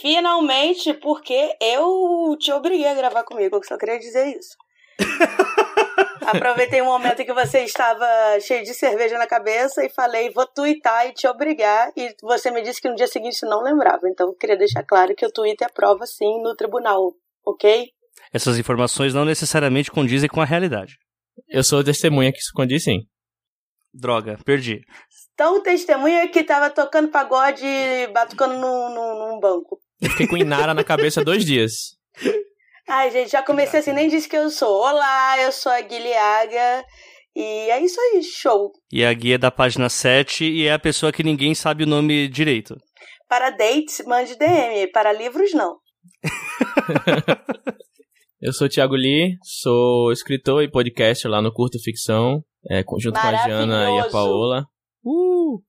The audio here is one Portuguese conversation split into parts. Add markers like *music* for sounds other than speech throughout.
Finalmente, porque eu te obriguei a gravar comigo, eu só queria dizer isso. *laughs* Aproveitei um momento em que você estava cheio de cerveja na cabeça e falei, vou twittar e te obrigar. E você me disse que no dia seguinte não lembrava. Então, eu queria deixar claro que o tweet é prova, sim, no tribunal, ok? Essas informações não necessariamente condizem com a realidade. Eu sou testemunha que isso condiz sim. Droga, perdi. Então, testemunha que tava tocando pagode batucando num, num, num banco. Eu fiquei com Inara na cabeça dois dias. *laughs* Ai, gente, já comecei assim, nem disse que eu sou. Olá, eu sou a Guilhaga. E é isso aí, show. E a guia da página 7 e é a pessoa que ninguém sabe o nome direito. Para dates, mande DM. Para livros, não. *laughs* Eu sou o Thiago Lee, sou escritor e podcast lá no Curta Ficção, é, junto com a Jana e a Paola. Uh!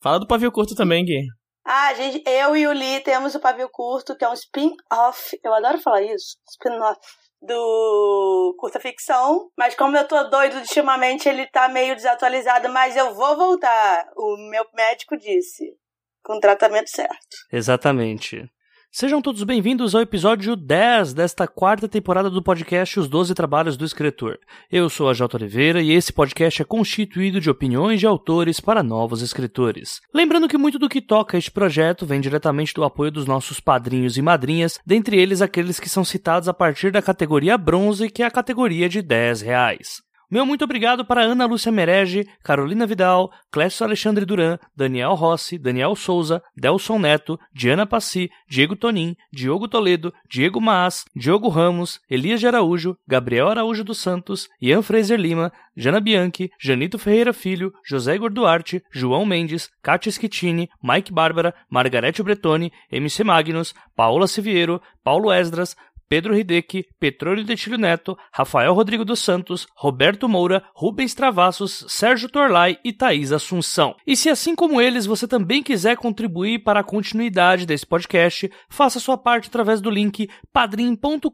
Fala do Pavio Curto também, Gui. Ah, gente, eu e o Lee temos o Pavio Curto, que é um spin-off. Eu adoro falar isso. Spin-off do curta ficção, mas como eu tô doido ultimamente, ele tá meio desatualizado, mas eu vou voltar. O meu médico disse, com o tratamento certo. Exatamente. Sejam todos bem-vindos ao episódio 10 desta quarta temporada do podcast Os Doze Trabalhos do Escritor. Eu sou a J. Oliveira e esse podcast é constituído de opiniões de autores para novos escritores. Lembrando que muito do que toca este projeto vem diretamente do apoio dos nossos padrinhos e madrinhas, dentre eles aqueles que são citados a partir da categoria bronze, que é a categoria de 10 reais. Meu muito obrigado para Ana Lúcia Merege, Carolina Vidal, Clécio Alexandre Duran, Daniel Rossi, Daniel Souza, Delson Neto, Diana Passi, Diego Tonin, Diogo Toledo, Diego Maas, Diogo Ramos, Elias de Araújo, Gabriel Araújo dos Santos, Ian Fraser Lima, Jana Bianchi, Janito Ferreira Filho, José Igor Duarte, João Mendes, Kátia Schittini, Mike Bárbara, Margarete Bretoni, MC Magnus, Paola Siviero, Paulo Esdras, Pedro Hideki, Petróleo Detilho Neto, Rafael Rodrigo dos Santos, Roberto Moura, Rubens Travassos, Sérgio Torlai e Thaís Assunção. E se assim como eles você também quiser contribuir para a continuidade desse podcast, faça sua parte através do link padrim.com.br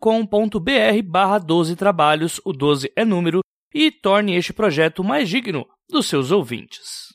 barra 12 trabalhos, o 12 é número, e torne este projeto mais digno dos seus ouvintes.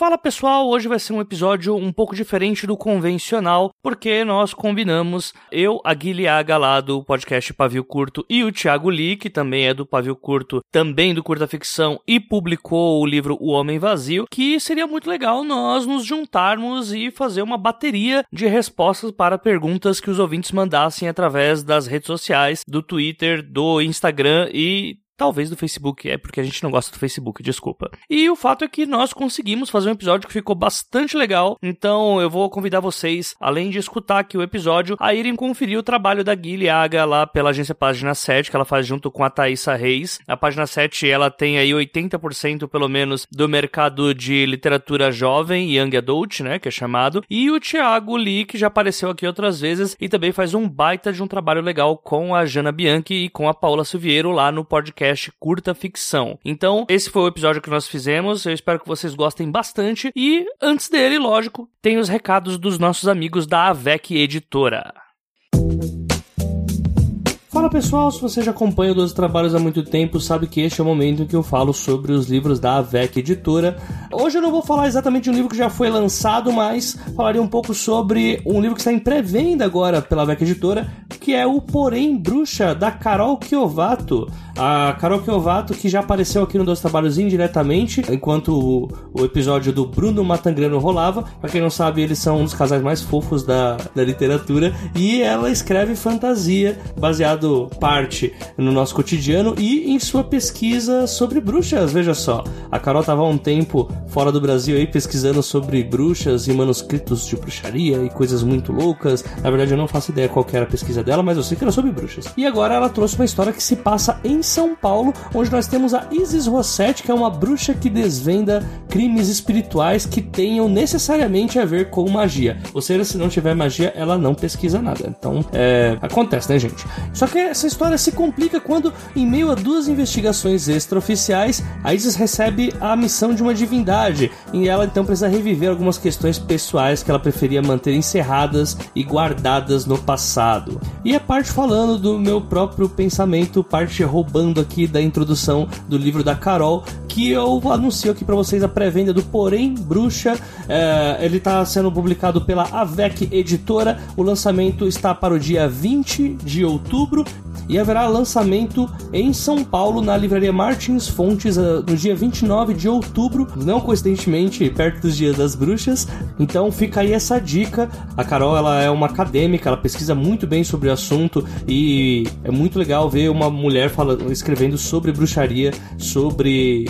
Fala pessoal, hoje vai ser um episódio um pouco diferente do convencional, porque nós combinamos, eu, a Guilhaga lá do podcast Pavio Curto e o Thiago Lee, que também é do Pavio Curto, também do Curta Ficção e publicou o livro O Homem Vazio, que seria muito legal nós nos juntarmos e fazer uma bateria de respostas para perguntas que os ouvintes mandassem através das redes sociais, do Twitter, do Instagram e Talvez do Facebook, é porque a gente não gosta do Facebook, desculpa. E o fato é que nós conseguimos fazer um episódio que ficou bastante legal, então eu vou convidar vocês, além de escutar aqui o episódio, a irem conferir o trabalho da Guilhaga lá pela agência Página 7, que ela faz junto com a Thaisa Reis. A Página 7, ela tem aí 80% pelo menos do mercado de literatura jovem, Young Adult, né, que é chamado, e o Thiago Lee, que já apareceu aqui outras vezes e também faz um baita de um trabalho legal com a Jana Bianchi e com a Paula Silveiro lá no podcast podcast Curta Ficção. Então, esse foi o episódio que nós fizemos. Eu espero que vocês gostem bastante. E antes dele, lógico, tem os recados dos nossos amigos da AVEC Editora. Pessoal, se você já acompanha os trabalhos há muito tempo, sabe que este é o momento em que eu falo sobre os livros da AVEC Editora. Hoje eu não vou falar exatamente de um livro que já foi lançado, mas falarei um pouco sobre um livro que está em pré-venda agora pela AVEC Editora, que é o Porém Bruxa, da Carol Kiovato. A Carol Kiovato, que já apareceu aqui no Dois Trabalhos indiretamente, enquanto o, o episódio do Bruno Matangrano rolava. Pra quem não sabe, eles são um dos casais mais fofos da, da literatura. E ela escreve fantasia, baseado parte no nosso cotidiano e em sua pesquisa sobre bruxas. Veja só, a Carol estava há um tempo fora do Brasil aí pesquisando sobre bruxas e manuscritos de bruxaria e coisas muito loucas. Na verdade, eu não faço ideia qual era a pesquisa dela, mas eu sei que era sobre bruxas. E agora ela trouxe uma história que se passa em são Paulo, onde nós temos a Isis Rossetti, que é uma bruxa que desvenda crimes espirituais que tenham necessariamente a ver com magia. Ou seja, se não tiver magia, ela não pesquisa nada. Então, é, acontece, né, gente? Só que essa história se complica quando, em meio a duas investigações extraoficiais, a Isis recebe a missão de uma divindade e ela então precisa reviver algumas questões pessoais que ela preferia manter encerradas e guardadas no passado. E a parte falando do meu próprio pensamento, parte roubando aqui da introdução do livro da Carol, que eu anuncio aqui para vocês a pré-venda do Porém Bruxa. É, ele está sendo publicado pela Avec Editora. O lançamento está para o dia 20 de outubro e haverá lançamento em São Paulo na livraria Martins Fontes eh, no dia 29 de outubro, não coincidentemente perto dos Dias das Bruxas. Então fica aí essa dica. A Carol ela é uma acadêmica, ela pesquisa muito bem sobre o assunto e é muito legal ver uma mulher falando, escrevendo sobre bruxaria, sobre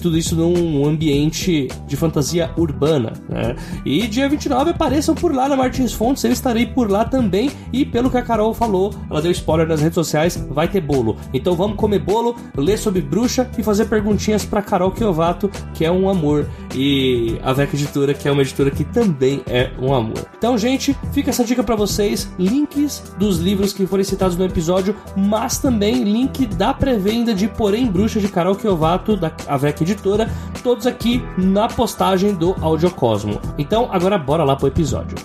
tudo isso num ambiente de fantasia urbana. Né? E dia 29 apareçam por lá na Martins Fontes, eu estarei por lá também. E pelo que a Carol falou, ela deu spoiler nas redes sociais vai ter bolo. Então vamos comer bolo, ler sobre bruxa e fazer perguntinhas para Carol Kiovato, que é um amor, e a Vec Editora, que é uma editora que também é um amor. Então, gente, fica essa dica para vocês, links dos livros que foram citados no episódio, mas também link da pré-venda de Porém Bruxa de Carol Kiovato, da Avec Editora, todos aqui na postagem do Audiocosmo. Então, agora bora lá pro episódio.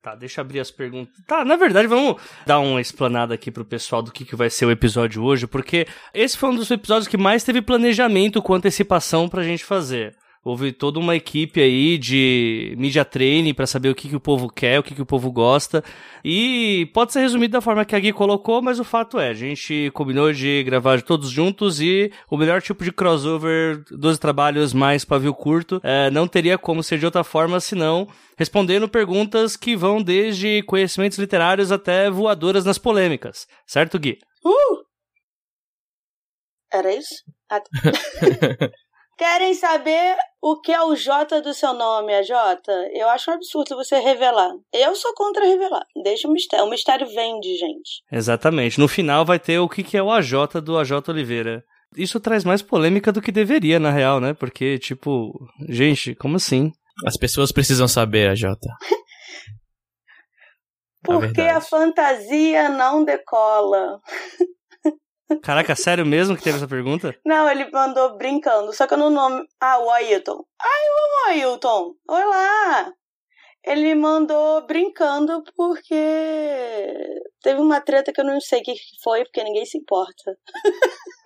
Tá, deixa eu abrir as perguntas. Tá, na verdade, vamos dar uma explanada aqui pro pessoal do que, que vai ser o episódio hoje, porque esse foi um dos episódios que mais teve planejamento com antecipação pra gente fazer. Houve toda uma equipe aí de media training para saber o que, que o povo quer, o que, que o povo gosta. E pode ser resumido da forma que a Gui colocou, mas o fato é, a gente combinou de gravar todos juntos e o melhor tipo de crossover dos trabalhos mais pavio curto é, não teria como ser de outra forma senão respondendo perguntas que vão desde conhecimentos literários até voadoras nas polêmicas. Certo, Gui? Uh! Era isso? Ah, tá. *laughs* *laughs* Querem saber o que é o J do seu nome, a J? Eu acho um absurdo você revelar. Eu sou contra revelar. Deixa o mistério. O mistério vende, gente. Exatamente. No final vai ter o que é o AJ do AJ Oliveira. Isso traz mais polêmica do que deveria, na real, né? Porque, tipo, gente, como assim? As pessoas precisam saber, AJ. Porque a *laughs* fantasia não decola. *laughs* Caraca, sério mesmo que teve essa pergunta? Não, ele mandou brincando, só que eu não nome. Ah, o Ailton. Ai, o Ailton! Olá! Ele mandou brincando porque teve uma treta que eu não sei o que foi, porque ninguém se importa. *laughs*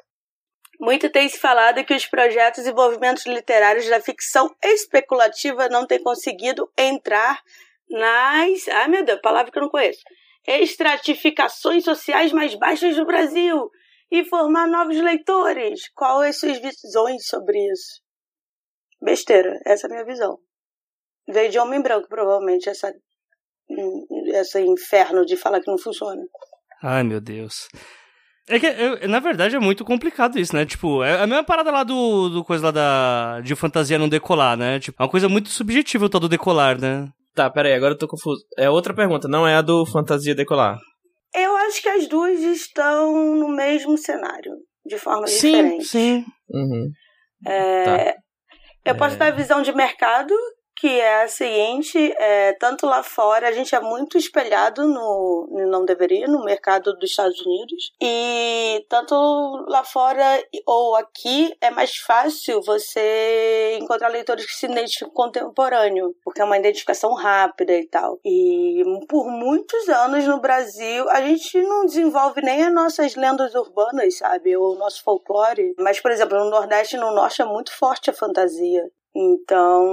Muito tem se falado que os projetos e movimentos literários da ficção especulativa não têm conseguido entrar nas. Ai meu Deus, palavra que eu não conheço. Estratificações sociais mais baixas do Brasil e formar novos leitores. Quais suas visões sobre isso? Besteira, essa é a minha visão. Veio de homem branco, provavelmente, essa, esse inferno de falar que não funciona. Ai, meu Deus. É que, eu, na verdade, é muito complicado isso, né? Tipo, é a mesma parada lá do, do coisa lá da, de fantasia não decolar, né? Tipo, é uma coisa muito subjetiva o tal do decolar, né? Tá, peraí, agora eu tô confuso. É outra pergunta, não é a do fantasia decolar. Eu acho que as duas estão no mesmo cenário, de forma sim, diferente. Sim, uhum. É, tá. Eu posso é... dar a visão de mercado, que é a seguinte, é, tanto lá fora, a gente é muito espelhado no, não deveria, no mercado dos Estados Unidos, e tanto lá fora ou aqui é mais fácil você encontrar leitores que se identificam com contemporâneo, porque é uma identificação rápida e tal. E por muitos anos no Brasil, a gente não desenvolve nem as nossas lendas urbanas, sabe, ou o nosso folclore, mas, por exemplo, no Nordeste e no Norte é muito forte a fantasia. Então,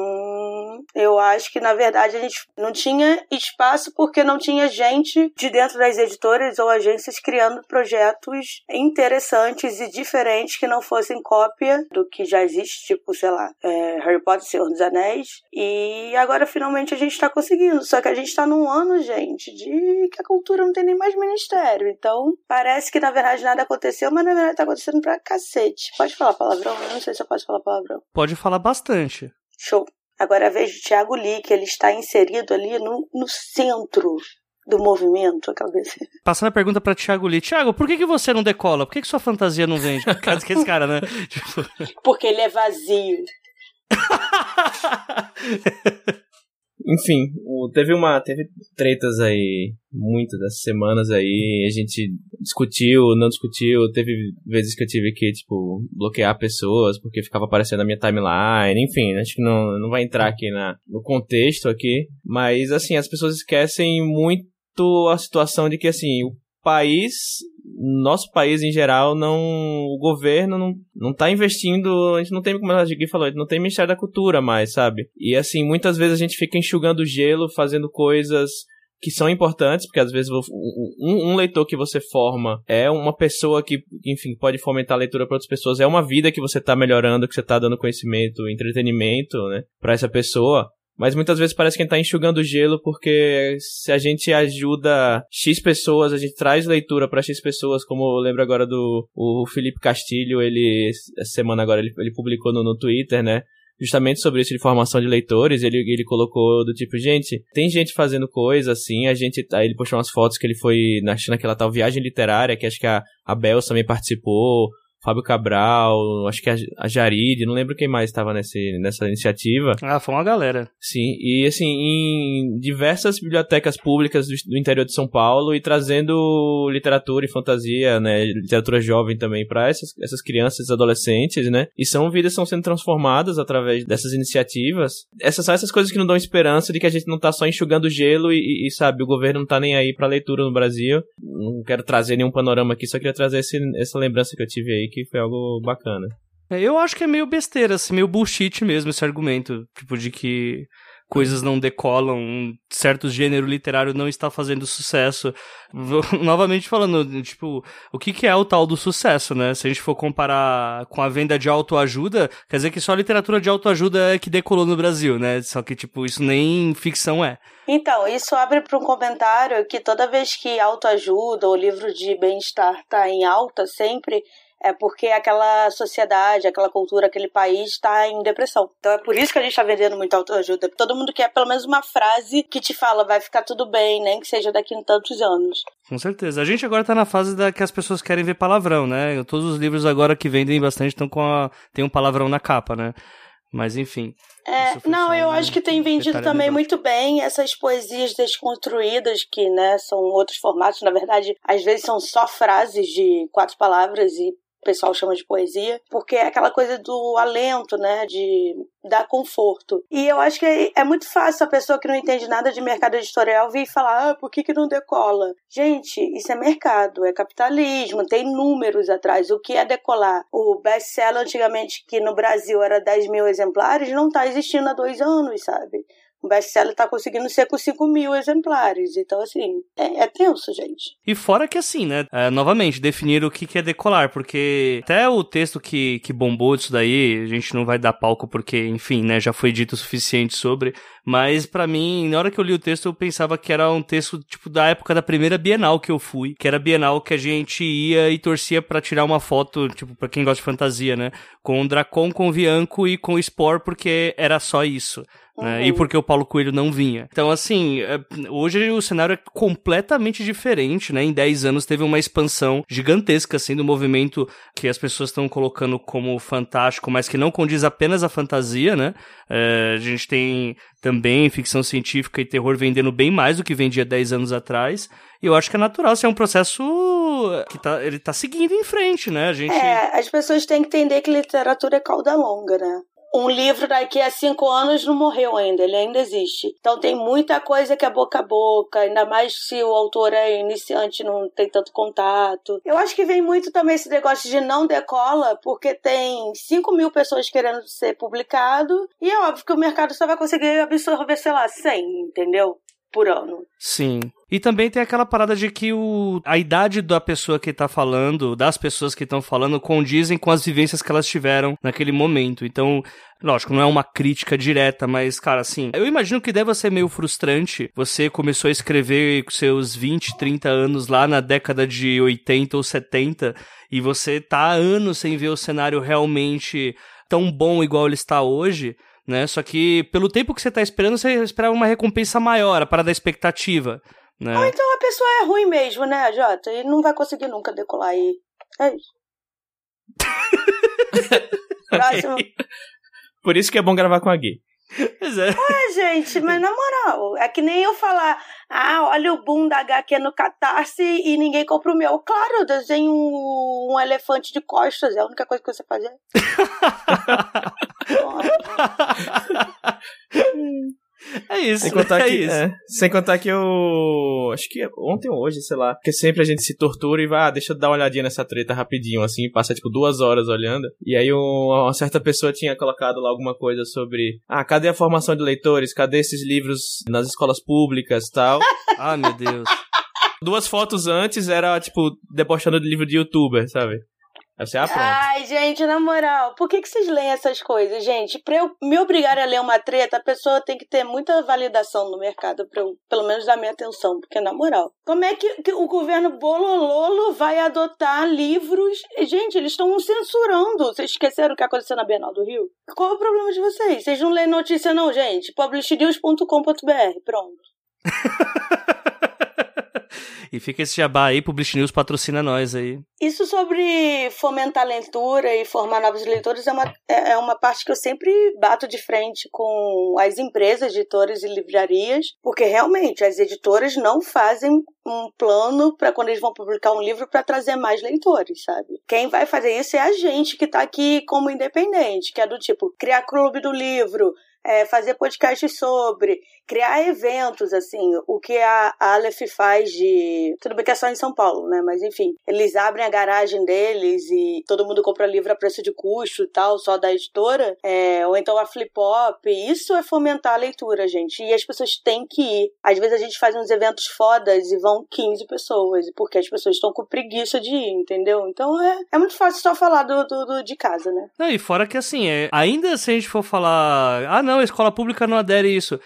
eu acho que na verdade a gente não tinha espaço porque não tinha gente de dentro das editoras ou agências criando projetos interessantes e diferentes que não fossem cópia do que já existe, tipo, sei lá, é, Harry Potter, Senhor dos Anéis. E agora finalmente a gente está conseguindo. Só que a gente está num ano, gente, de que a cultura não tem nem mais ministério. Então, parece que na verdade nada aconteceu, mas na verdade tá acontecendo pra cacete. Pode falar palavrão? Eu não sei se eu posso falar palavrão. Pode falar bastante. Show. Agora a vez de Thiago Lee, que ele está inserido ali no, no centro do movimento, aquela *laughs* vez. Passando a pergunta para Thiago Lee. Thiago, por que, que você não decola? Por que, que sua fantasia não vende? Por causa que esse cara, né? *laughs* Porque ele é vazio. *laughs* enfim, teve uma. Teve tretas aí, muitas das semanas aí, a gente discutiu, não discutiu, teve vezes que eu tive que, tipo, bloquear pessoas porque ficava aparecendo na minha timeline, enfim, acho que não, não vai entrar aqui na, no contexto aqui, mas assim, as pessoas esquecem muito a situação de que assim, o país nosso país em geral não o governo não, não tá investindo a gente não tem como a Gui falou a gente não tem Ministério da Cultura mais sabe e assim muitas vezes a gente fica enxugando gelo fazendo coisas que são importantes, porque às vezes um, um, leitor que você forma é uma pessoa que, enfim, pode fomentar a leitura para outras pessoas, é uma vida que você está melhorando, que você está dando conhecimento, entretenimento, né, para essa pessoa. Mas muitas vezes parece que a gente tá enxugando gelo porque se a gente ajuda X pessoas, a gente traz leitura para X pessoas, como eu lembro agora do o Felipe Castilho, ele, essa semana agora, ele, ele publicou no, no Twitter, né? justamente sobre isso de formação de leitores, ele, ele colocou do tipo, gente, tem gente fazendo coisa assim, a gente, aí ele postou umas fotos que ele foi na, naquela tal viagem literária, que acho que a, a Bel também participou, Fábio Cabral, acho que a Jaride, não lembro quem mais estava nessa iniciativa. Ah, foi uma galera. Sim, e assim, em diversas bibliotecas públicas do, do interior de São Paulo e trazendo literatura e fantasia, né, literatura jovem também para essas, essas crianças e adolescentes, né, e são vidas estão sendo transformadas através dessas iniciativas. Essas são essas coisas que não dão esperança de que a gente não tá só enxugando gelo e, e sabe, o governo não tá nem aí para leitura no Brasil. Não quero trazer nenhum panorama aqui, só queria trazer esse, essa lembrança que eu tive aí que foi algo bacana. É, eu acho que é meio besteira, assim, meio bullshit mesmo esse argumento, tipo, de que coisas não decolam, um certo gênero literário não está fazendo sucesso. *laughs* Novamente falando, tipo, o que, que é o tal do sucesso, né? Se a gente for comparar com a venda de autoajuda, quer dizer que só a literatura de autoajuda é que decolou no Brasil, né? Só que, tipo, isso nem ficção é. Então, isso abre para um comentário que toda vez que autoajuda ou livro de bem-estar tá em alta sempre, é porque aquela sociedade, aquela cultura, aquele país está em depressão. Então é por isso que a gente está vendendo muito autoajuda. Todo mundo quer pelo menos uma frase que te fala vai ficar tudo bem, nem que seja daqui a tantos anos. Com certeza. A gente agora está na fase da que as pessoas querem ver palavrão, né? Todos os livros agora que vendem bastante estão com a... tem um palavrão na capa, né? Mas enfim. É, não, eu acho que tem vendido também muito bem essas poesias desconstruídas, que né, são outros formatos. Na verdade, às vezes são só frases de quatro palavras e o pessoal chama de poesia, porque é aquela coisa do alento, né, de dar conforto. E eu acho que é muito fácil a pessoa que não entende nada de mercado editorial vir falar, ah, por que, que não decola? Gente, isso é mercado, é capitalismo, tem números atrás. O que é decolar? O best-seller antigamente, que no Brasil era 10 mil exemplares, não está existindo há dois anos, sabe? O best-seller tá conseguindo ser com 5 mil exemplares. Então, assim, é, é, tenso, gente. E fora que, assim, né? É, novamente, definir o que, é decolar, porque até o texto que, que bombou disso daí, a gente não vai dar palco porque, enfim, né? Já foi dito o suficiente sobre. Mas, para mim, na hora que eu li o texto, eu pensava que era um texto, tipo, da época da primeira Bienal que eu fui, que era a Bienal que a gente ia e torcia para tirar uma foto, tipo, pra quem gosta de fantasia, né? Com o Dracon, com o Vianco e com o Spore, porque era só isso. Né? E porque o Paulo Coelho não vinha. Então, assim, é, hoje o cenário é completamente diferente, né? Em 10 anos teve uma expansão gigantesca, assim, do movimento que as pessoas estão colocando como fantástico, mas que não condiz apenas a fantasia, né? É, a gente tem também ficção científica e terror vendendo bem mais do que vendia 10 anos atrás. E eu acho que é natural, assim, é um processo que tá, ele tá seguindo em frente, né? A gente... É, as pessoas têm que entender que literatura é cauda longa, né? Um livro daqui a cinco anos não morreu ainda, ele ainda existe. Então tem muita coisa que é boca a boca, ainda mais se o autor é iniciante, não tem tanto contato. Eu acho que vem muito também esse negócio de não decola, porque tem 5 mil pessoas querendo ser publicado, e é óbvio que o mercado só vai conseguir absorver, sei lá, 100, entendeu? Por ano. Sim. E também tem aquela parada de que o, a idade da pessoa que tá falando, das pessoas que estão falando, condizem com as vivências que elas tiveram naquele momento. Então, lógico, não é uma crítica direta, mas, cara, assim, eu imagino que deve ser meio frustrante. Você começou a escrever com seus 20, 30 anos lá na década de 80 ou 70 e você tá há anos sem ver o cenário realmente tão bom igual ele está hoje né? Só que pelo tempo que você tá esperando, você esperava uma recompensa maior, para dar expectativa. Né? Ou então a pessoa é ruim mesmo, né, Jota? E não vai conseguir nunca decolar aí. É isso. *laughs* Próximo. Por isso que é bom gravar com a Gui. Pois é. Gente, mas na moral, é que nem eu falar, ah, olha o boom da HQ no Catarse e ninguém compra o meu. Claro, eu desenho um, um elefante de costas, é a única coisa que você fazer. *laughs* *laughs* *laughs* É isso. Sem contar, é que, isso. é, sem contar que eu. Acho que ontem ou hoje, sei lá. Porque sempre a gente se tortura e vai, ah, deixa eu dar uma olhadinha nessa treta rapidinho, assim, passa tipo duas horas olhando. E aí um- uma certa pessoa tinha colocado lá alguma coisa sobre. Ah, cadê a formação de leitores? Cadê esses livros nas escolas públicas e tal? *laughs* Ah, meu Deus. Duas fotos antes era, tipo, debochando de livro de youtuber, sabe? Aí você, ah, pronto. Ai, gente, na moral, por que, que vocês leem essas coisas, gente? Pra eu me obrigar a ler uma treta, a pessoa tem que ter muita validação no mercado pra eu, pelo menos, dar minha atenção. Porque, na moral, como é que, que o governo Bolololo vai adotar livros? Gente, eles estão censurando. Vocês esqueceram o que aconteceu na Bienal do Rio? Qual é o problema de vocês? Vocês não leem notícia, não, gente? publishnews.com.br, pronto. *laughs* E fica esse jabá aí, Publish News patrocina nós aí. Isso sobre fomentar a leitura e formar novos leitores é uma, é é uma parte que eu sempre bato de frente com as empresas, editoras e livrarias, porque realmente as editoras não fazem um plano para quando eles vão publicar um livro para trazer mais leitores, sabe? Quem vai fazer isso é a gente que tá aqui como independente, que é do tipo criar clube do livro, é, fazer podcasts sobre, criar eventos, assim, o que a Aleph faz de. Tudo bem que é só em São Paulo, né? Mas enfim, eles abrem a garagem deles e todo mundo compra livro a preço de custo e tal, só da editora. É, ou então a Flip Hop. Isso é fomentar a leitura, gente. E as pessoas têm que ir. Às vezes a gente faz uns eventos fodas e vão 15 pessoas, porque as pessoas estão com preguiça de ir, entendeu? Então é, é muito fácil só falar do, do, do- de casa, né? Não, e fora que assim, é, ainda se a gente for falar, ah não, a escola pública não adere a isso.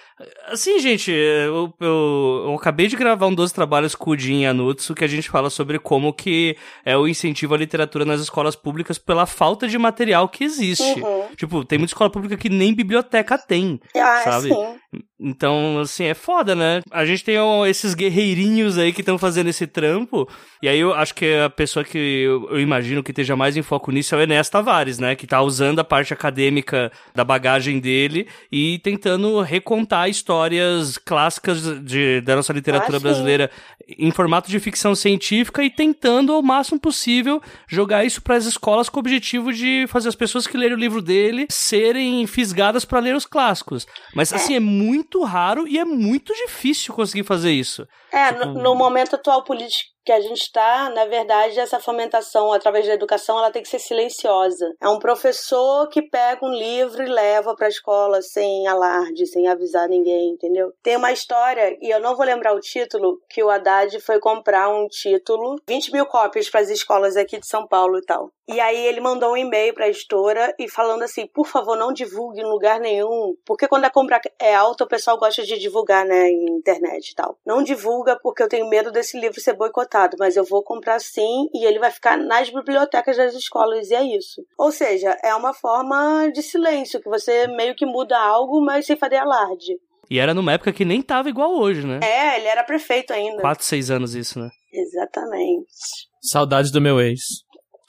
Assim, gente, eu, eu, eu acabei de gravar um 12 trabalhos com o Jin Anutsu que a gente fala sobre como que é o incentivo à literatura nas escolas públicas pela falta de material que existe. Uhum. Tipo, tem muita escola pública que nem biblioteca tem. Ah, Sabe? sim. Então, assim, é foda, né? A gente tem esses guerreirinhos aí que estão fazendo esse trampo. E aí eu acho que a pessoa que eu, eu imagino que esteja mais em foco nisso é o Enéas Tavares, né? Que tá usando a parte acadêmica da bagagem dele e tentando recontar histórias clássicas de, da nossa literatura brasileira em formato de ficção científica e tentando ao máximo possível jogar isso para as escolas com o objetivo de fazer as pessoas que lerem o livro dele serem fisgadas para ler os clássicos. Mas assim, é muito raro e é muito difícil conseguir fazer isso. É, Tipo- no, no momento atual político que a gente está, na verdade, essa fomentação através da educação ela tem que ser silenciosa. É um professor que pega um livro e leva para a escola sem alarde, sem avisar ninguém, entendeu? Tem uma história, e eu não vou lembrar o título, que o Haddad foi comprar um título, 20 mil cópias para as escolas aqui de São Paulo e tal. E aí ele mandou um e-mail para a editora e falando assim, por favor, não divulgue em lugar nenhum, porque quando a compra é alta, o pessoal gosta de divulgar, né, em internet e tal. Não divulga porque eu tenho medo desse livro ser boicotado, mas eu vou comprar sim e ele vai ficar nas bibliotecas das escolas e é isso. Ou seja, é uma forma de silêncio que você meio que muda algo, mas sem fazer alarde. E era numa época que nem tava igual hoje, né? É, ele era prefeito ainda. Quatro, seis anos isso, né? Exatamente. Saudades do meu ex.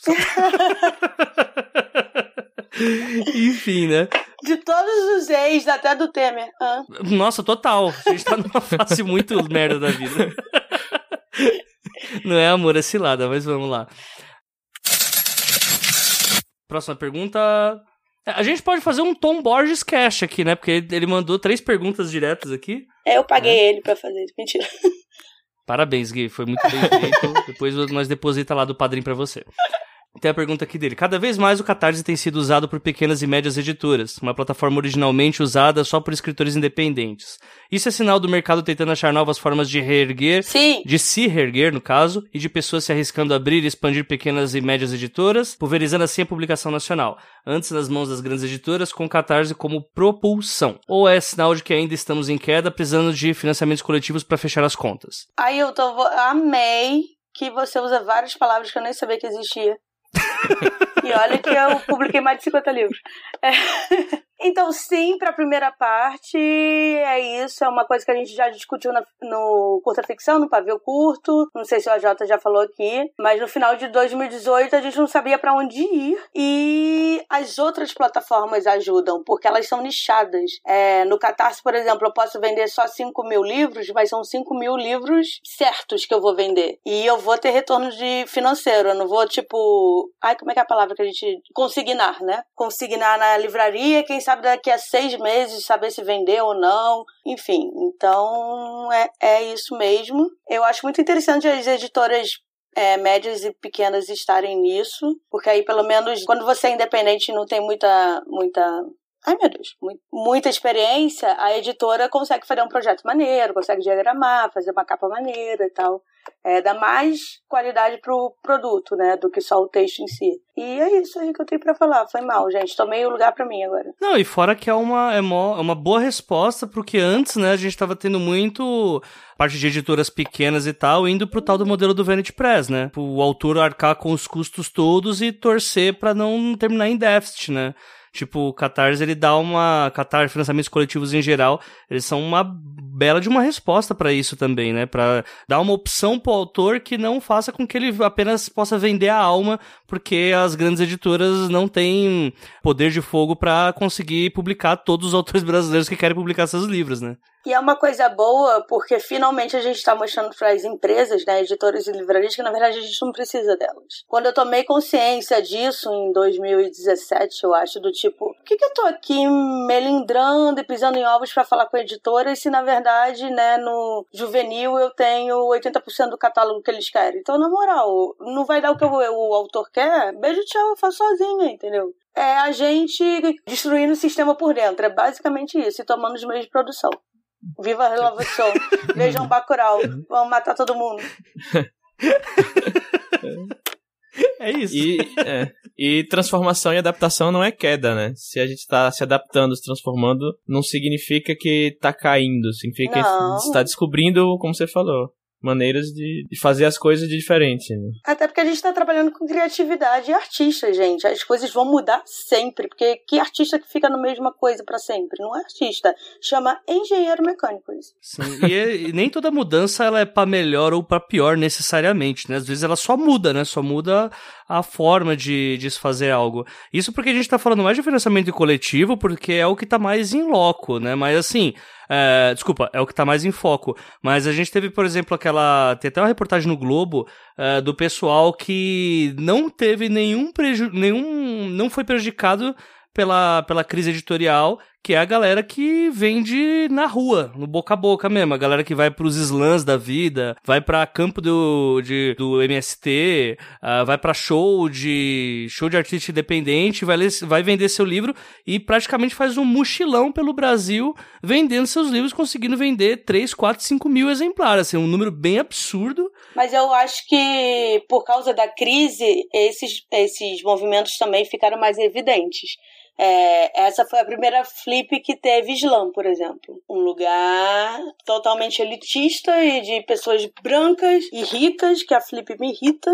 *laughs* Enfim, né? De todos os ex, até do Temer. Hã? Nossa, total. A gente tá numa fase muito merda da vida. *laughs* *laughs* Não é amor, é cilada, mas vamos lá. Próxima pergunta. É, A gente pode fazer um Tom Borges Cash aqui, né? Porque ele mandou três perguntas diretas aqui. É, eu paguei ele pra fazer isso. Mentira. Parabéns, Gui. Foi muito bem feito. *laughs* Depois nós deposita lá do padrinho pra você. Tem a pergunta aqui dele. Cada vez mais o Catarse tem sido usado por pequenas e médias editoras, uma plataforma originalmente usada só por escritores independentes. Isso é sinal do mercado tentando achar novas formas de reerguer, Sim. de se reerguer, no caso, e de pessoas se arriscando a abrir e expandir pequenas e médias editoras, pulverizando assim a publicação nacional, antes nas mãos das grandes editoras, com o Catarse como propulsão. Ou é sinal de que ainda estamos em queda, precisando de financiamentos coletivos para fechar as contas? Aí eu tô, amei que você usa várias palavras que eu nem sabia que existia. E olha que eu publiquei mais de 50 livros. É. Então, sim, para a primeira parte, é isso. É uma coisa que a gente já discutiu na, no Curta Ficção, no Pavio Curto. Não sei se o AJ já falou aqui. Mas no final de 2018, a gente não sabia para onde ir. E as outras plataformas ajudam, porque elas são nichadas. É, no Catarse, por exemplo, eu posso vender só 5 mil livros, mas são 5 mil livros certos que eu vou vender. E eu vou ter retorno de financeiro. Eu não vou, tipo. Ai, como é que é a palavra que a gente. Consignar, né? Consignar na livraria, quem sabe daqui a seis meses saber se vender ou não. Enfim, então é, é isso mesmo. Eu acho muito interessante as editoras é, médias e pequenas estarem nisso, porque aí pelo menos quando você é independente não tem muita muita Ai, meu Deus, muita experiência, a editora consegue fazer um projeto maneiro, consegue diagramar, fazer uma capa maneira e tal. É, dá mais qualidade pro produto, né, do que só o texto em si. E é isso aí que eu tenho para falar. Foi mal, gente. Tomei o lugar para mim agora. Não, e fora que é uma, é é uma boa resposta, porque antes, né, a gente tava tendo muito parte de editoras pequenas e tal, indo pro tal do modelo do Vanity Press, né? O autor arcar com os custos todos e torcer para não terminar em déficit, né? Tipo, o Catarse, ele dá uma. Catarse, financiamentos coletivos em geral, eles são uma bela de uma resposta para isso também, né? Para dar uma opção pro autor que não faça com que ele apenas possa vender a alma, porque as grandes editoras não têm poder de fogo para conseguir publicar todos os *laughs* autores brasileiros que querem publicar seus livros, né? E é uma coisa boa, porque finalmente a gente está mostrando para as empresas, né, editoras e livrarias, que na verdade a gente não precisa delas. Quando eu tomei consciência disso, em 2017, eu acho, do tipo, por que, que eu tô aqui melindrando e pisando em ovos para falar com editoras, se na verdade, né, no juvenil eu tenho 80% do catálogo que eles querem? Então, na moral, não vai dar o que o autor quer? Beijo, tchau, eu faço sozinha, entendeu? É a gente destruindo o sistema por dentro. É basicamente isso, e tomando os meios de produção. Viva a Love Show. Vejam Bacurau. Vamos matar todo mundo. É isso. E, é, e transformação e adaptação não é queda, né? Se a gente está se adaptando, se transformando, não significa que está caindo. Significa não. que está descobrindo, como você falou maneiras de, de fazer as coisas de diferente. Né? Até porque a gente está trabalhando com criatividade e artista, gente. As coisas vão mudar sempre, porque que artista que fica na mesma coisa para sempre? Não é artista, chama engenheiro mecânico isso. Sim, e, é, e, nem toda mudança ela é para melhor ou para pior necessariamente, né? Às vezes ela só muda, né? Só muda a forma de, de se fazer algo. Isso porque a gente está falando mais de financiamento coletivo, porque é o que está mais em loco, né? Mas assim, é, desculpa, é o que tá mais em foco. Mas a gente teve, por exemplo, aquela. Tem até uma reportagem no Globo é, do pessoal que não teve nenhum prejuízo. nenhum. não foi prejudicado pela, pela crise editorial, que é a galera que vende na rua, no boca a boca mesmo. A galera que vai pros slams da vida, vai pra campo do, de, do MST, uh, ah, vai pra show de show de artista independente, vai, ler, vai vender seu livro e praticamente faz um mochilão pelo Brasil vendendo seus livros, conseguindo vender 3, 4, 5 mil exemplares. Assim, um número bem absurdo. Mas eu acho que por causa da crise, esses, esses movimentos também ficaram mais evidentes. É, essa foi a primeira flip que teve slam, por exemplo. Um lugar totalmente elitista e de pessoas brancas e ricas, que a flip me irrita.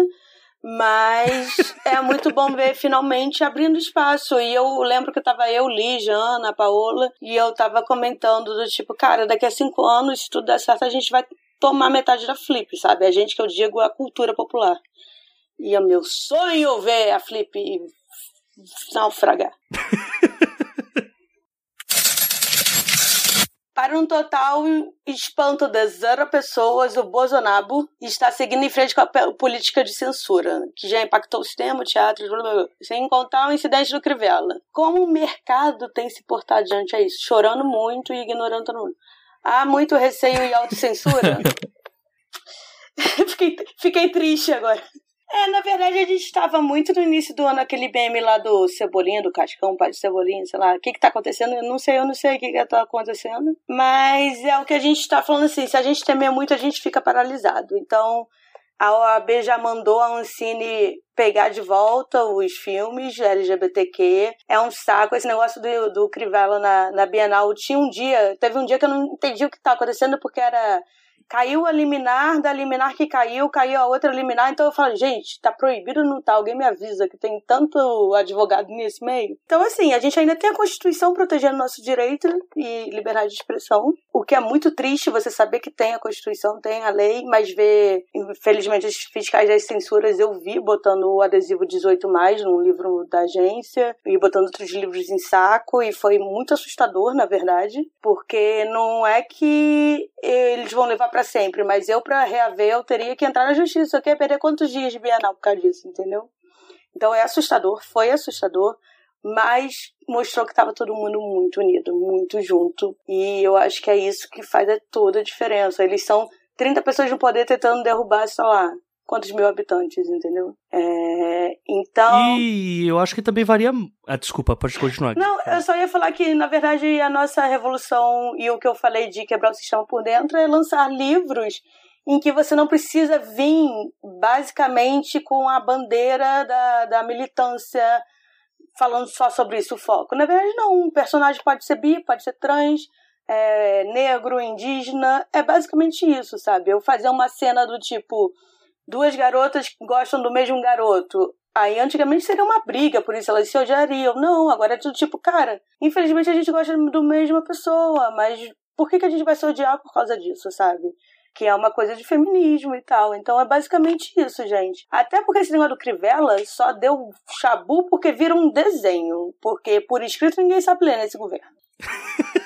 Mas é muito bom ver finalmente abrindo espaço. E eu lembro que tava eu, Lígia, Ana, Paola, e eu tava comentando do tipo, cara, daqui a cinco anos, se tudo der certo, a gente vai tomar metade da Flip, sabe? A gente que eu digo a cultura popular. E é meu sonho ver a Flip naufragar. *laughs* Para um total espanto de zero pessoas, o Bolsonaro está seguindo em frente com a política de censura, que já impactou o cinema, o teatro, blá, blá, blá, sem contar o incidente do Crivella. Como o mercado tem se portado diante a isso? Chorando muito e ignorando todo mundo. Há muito receio e autocensura? *laughs* *laughs* fiquei, fiquei triste agora. É, na verdade, a gente estava muito no início do ano, aquele BM lá do Cebolinha, do Cascão, pai de Cebolinha, sei lá. O que que tá acontecendo? Eu não sei, eu não sei o que que tá acontecendo. Mas é o que a gente está falando assim, se a gente temer muito, a gente fica paralisado. Então, a OAB já mandou a Ancine pegar de volta os filmes LGBTQ. É um saco esse negócio do, do Crivella na, na Bienal. Tinha um dia, teve um dia que eu não entendi o que estava acontecendo, porque era caiu a liminar, da liminar que caiu, caiu a outra liminar. Então eu falo, gente, tá proibido não tá? Alguém me avisa que tem tanto advogado nesse meio. Então, assim, a gente ainda tem a Constituição protegendo nosso direito e liberdade de expressão. O que é muito triste você saber que tem a Constituição, tem a lei, mas ver, infelizmente, os fiscais das censuras eu vi botando o adesivo 18 mais num livro da agência e botando outros livros em saco e foi muito assustador, na verdade, porque não é que eles vão levar para sempre, mas eu para reaver eu teria que entrar na justiça, eu queria perder quantos dias de Bienal por causa disso, entendeu? Então é assustador, foi assustador, mas mostrou que estava todo mundo muito unido, muito junto. E eu acho que é isso que faz toda a diferença. Eles são 30 pessoas no poder tentando derrubar, sei lá, quantos mil habitantes, entendeu? É, então. E eu acho que também varia. Ah, desculpa, pode continuar. Não, eu só ia falar que, na verdade, a nossa revolução e o que eu falei de quebrar o sistema por dentro é lançar livros em que você não precisa vir basicamente com a bandeira da, da militância falando só sobre isso, o foco. Na verdade, não. Um personagem pode ser bi, pode ser trans, é, negro, indígena. É basicamente isso, sabe? Eu fazer uma cena do tipo duas garotas gostam do mesmo garoto. Aí antigamente seria uma briga, por isso elas se odiariam. Não, agora é tudo tipo, cara, infelizmente a gente gosta do mesma pessoa, mas por que, que a gente vai se odiar por causa disso, sabe? Que é uma coisa de feminismo e tal. Então é basicamente isso, gente. Até porque esse negócio do Crivella só deu chabu porque vira um desenho. Porque por escrito ninguém sabe ler nesse governo. *laughs*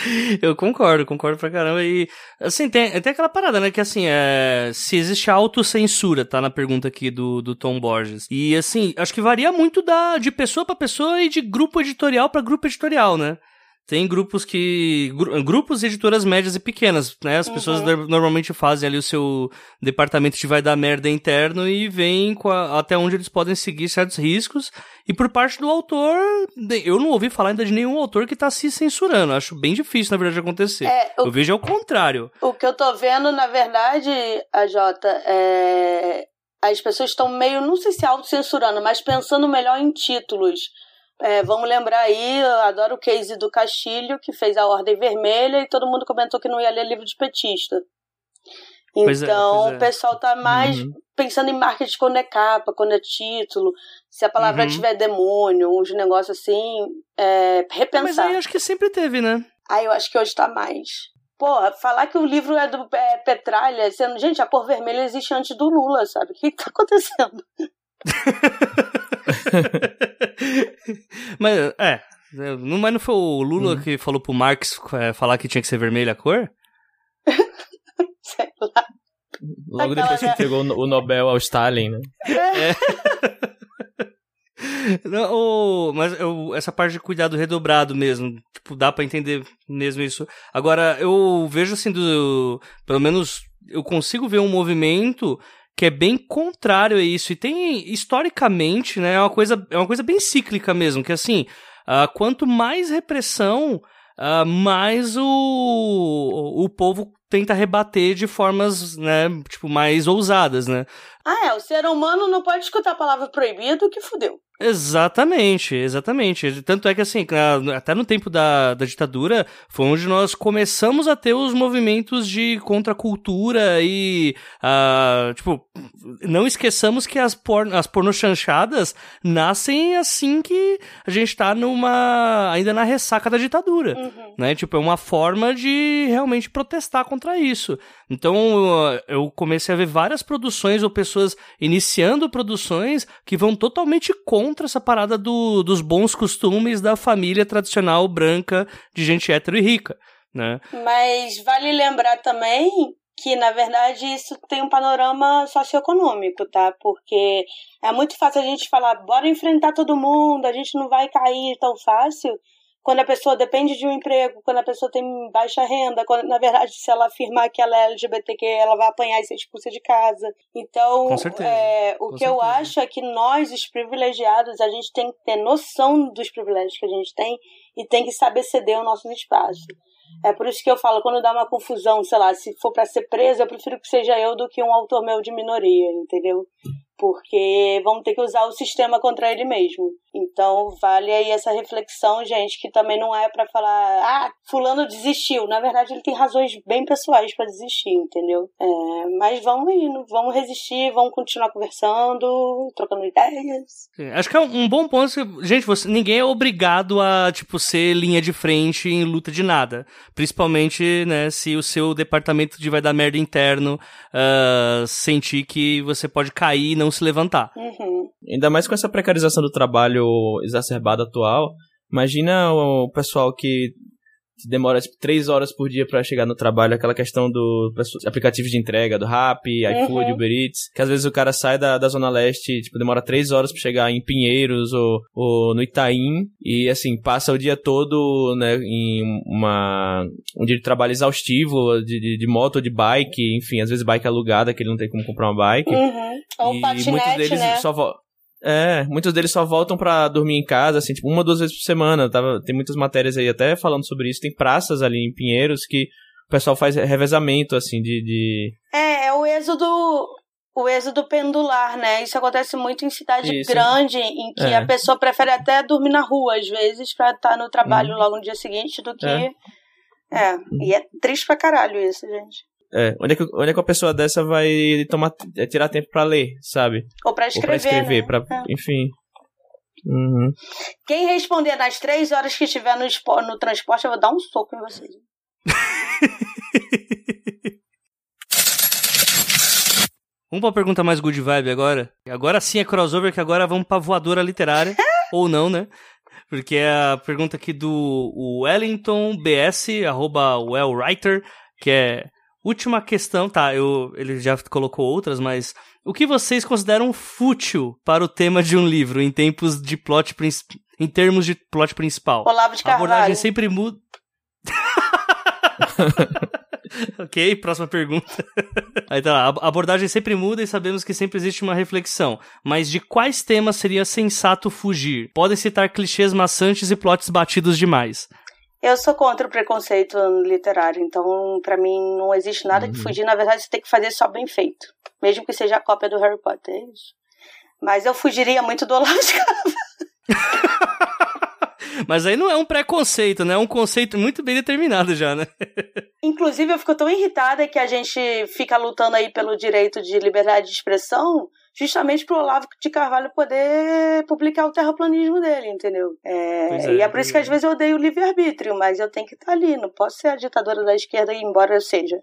*laughs* Eu concordo, concordo pra caramba. E, assim, tem, tem aquela parada, né? Que, assim, é, se existe autocensura, tá na pergunta aqui do, do Tom Borges. E, assim, acho que varia muito da, de pessoa para pessoa e de grupo editorial para grupo editorial, né? Tem grupos que. Grupos e editoras médias e pequenas, né? As uhum. pessoas normalmente fazem ali o seu departamento de vai dar merda interno e veem a, até onde eles podem seguir certos riscos. E por parte do autor, eu não ouvi falar ainda de nenhum autor que tá se censurando. Acho bem difícil, na verdade, acontecer. É, o, eu vejo ao contrário. O que eu tô vendo, na verdade, a Jota, é. As pessoas estão meio, não sei se autocensurando, mas pensando melhor em títulos. É, vamos lembrar aí, eu adoro o case do Castilho, que fez a Ordem Vermelha, e todo mundo comentou que não ia ler livro de petista. É, então, é, é. o pessoal tá mais uhum. pensando em marketing quando é capa, quando é título, se a palavra uhum. tiver demônio, uns negócios assim, é, repensar. Mas aí acho que sempre teve, né? Aí eu acho que hoje tá mais. Porra, falar que o livro é do é, Petralha, sendo, gente, a cor vermelha existe antes do Lula, sabe? O que, que tá *laughs* acontecendo? *laughs* *laughs* mas, é. Não, mas não foi o Lula hum. que falou pro Marx é, falar que tinha que ser vermelha a cor? *laughs* Sei lá. Logo Aquela depois que entregou o Nobel ao Stalin, né? É. *laughs* Não, o, mas eu, essa parte de cuidado redobrado mesmo, tipo, dá para entender mesmo isso. Agora, eu vejo assim, do, pelo menos eu consigo ver um movimento que é bem contrário a isso. E tem, historicamente, né, é uma coisa, é uma coisa bem cíclica mesmo, que assim, uh, quanto mais repressão, uh, mais o, o, povo tenta rebater de formas, né, tipo, mais ousadas, né? Ah, é, o ser humano não pode escutar a palavra proibido que fudeu. Exatamente, exatamente. Tanto é que, assim, até no tempo da, da ditadura, foi onde nós começamos a ter os movimentos de contracultura e, uh, tipo, não esqueçamos que as, por, as pornochanchadas nascem assim que a gente tá numa, ainda na ressaca da ditadura, uhum. né? Tipo, é uma forma de realmente protestar contra isso. Então, eu comecei a ver várias produções ou pessoas iniciando produções que vão totalmente contra essa parada do, dos bons costumes da família tradicional branca de gente hétero e rica, né? Mas vale lembrar também que, na verdade, isso tem um panorama socioeconômico, tá? Porque é muito fácil a gente falar, bora enfrentar todo mundo, a gente não vai cair tão fácil, quando a pessoa depende de um emprego, quando a pessoa tem baixa renda, quando, na verdade, se ela afirmar que ela é LGBTQ, ela vai apanhar e ser expulsa de casa. Então, é, o Com que certeza. eu acho é que nós, os privilegiados, a gente tem que ter noção dos privilégios que a gente tem e tem que saber ceder o nosso espaço. É por isso que eu falo, quando dá uma confusão, sei lá, se for para ser preso, eu prefiro que seja eu do que um autor meu de minoria, entendeu? Porque vamos ter que usar o sistema contra ele mesmo. Então vale aí essa reflexão, gente, que também não é para falar, ah, fulano desistiu. Na verdade, ele tem razões bem pessoais para desistir, entendeu? É, mas vamos indo, vamos resistir, vamos continuar conversando, trocando ideias. Sim, acho que é um bom ponto. Gente, você, ninguém é obrigado a, tipo, ser linha de frente em luta de nada. Principalmente, né, se o seu departamento de vai dar merda interno uh, sentir que você pode cair e não se levantar. Uhum. Ainda mais com essa precarização do trabalho exacerbada atual. Imagina o pessoal que demora tipo, três horas por dia para chegar no trabalho, aquela questão do aplicativos de entrega, do Rappi, iFood, uhum. Uber Eats, que às vezes o cara sai da, da Zona Leste, tipo, demora três horas para chegar em Pinheiros ou, ou no Itaim, e assim, passa o dia todo, né, em uma, um dia de trabalho exaustivo, de, de, de moto ou de bike, enfim, às vezes bike alugada, que ele não tem como comprar uma bike. Uhum. Ou e patinete, muitos deles né? só é, muitos deles só voltam para dormir em casa, assim, tipo, uma, duas vezes por semana. Tava, tem muitas matérias aí até falando sobre isso. Tem praças ali em Pinheiros que o pessoal faz revezamento, assim, de. de... É, é o êxodo. O êxodo pendular, né? Isso acontece muito em cidade isso. grande, em que é. a pessoa prefere até dormir na rua, às vezes, pra estar no trabalho hum. logo no dia seguinte, do que. É. é. E é triste pra caralho isso, gente. É, onde é, que, onde é que uma pessoa dessa vai tomar, é, tirar tempo para ler, sabe? Ou para escrever. Ou pra escrever, né? pra, é. enfim. Uhum. Quem responder nas três horas que estiver no, no transporte, eu vou dar um soco em vocês. *laughs* Vamos pra pergunta mais good vibe agora. Agora sim é crossover, que agora vamos pra voadora literária. *laughs* ou não, né? Porque é a pergunta aqui do Wellington BS, arroba wellwriter, que é Última questão, tá, eu, ele já colocou outras, mas o que vocês consideram fútil para o tema de um livro em tempos de plot em termos de plot principal? Olavo de Carvalho. A abordagem sempre muda. *laughs* ok, próxima pergunta. *laughs* Aí tá lá, a abordagem sempre muda e sabemos que sempre existe uma reflexão. Mas de quais temas seria sensato fugir? Podem citar clichês maçantes e plots batidos demais. Eu sou contra o preconceito literário, então para mim não existe nada que uhum. fugir. Na verdade, você tem que fazer só bem feito, mesmo que seja a cópia do Harry Potter. É isso. Mas eu fugiria muito do Olavo de *laughs* Mas aí não é um preconceito, né? É um conceito muito bem determinado já, né? *laughs* Inclusive, eu fico tão irritada que a gente fica lutando aí pelo direito de liberdade de expressão, justamente para o Olavo de Carvalho poder publicar o terraplanismo dele, entendeu? É, é, e é por isso que às vezes eu odeio o livre-arbítrio, mas eu tenho que estar ali, não posso ser a ditadora da esquerda, embora eu seja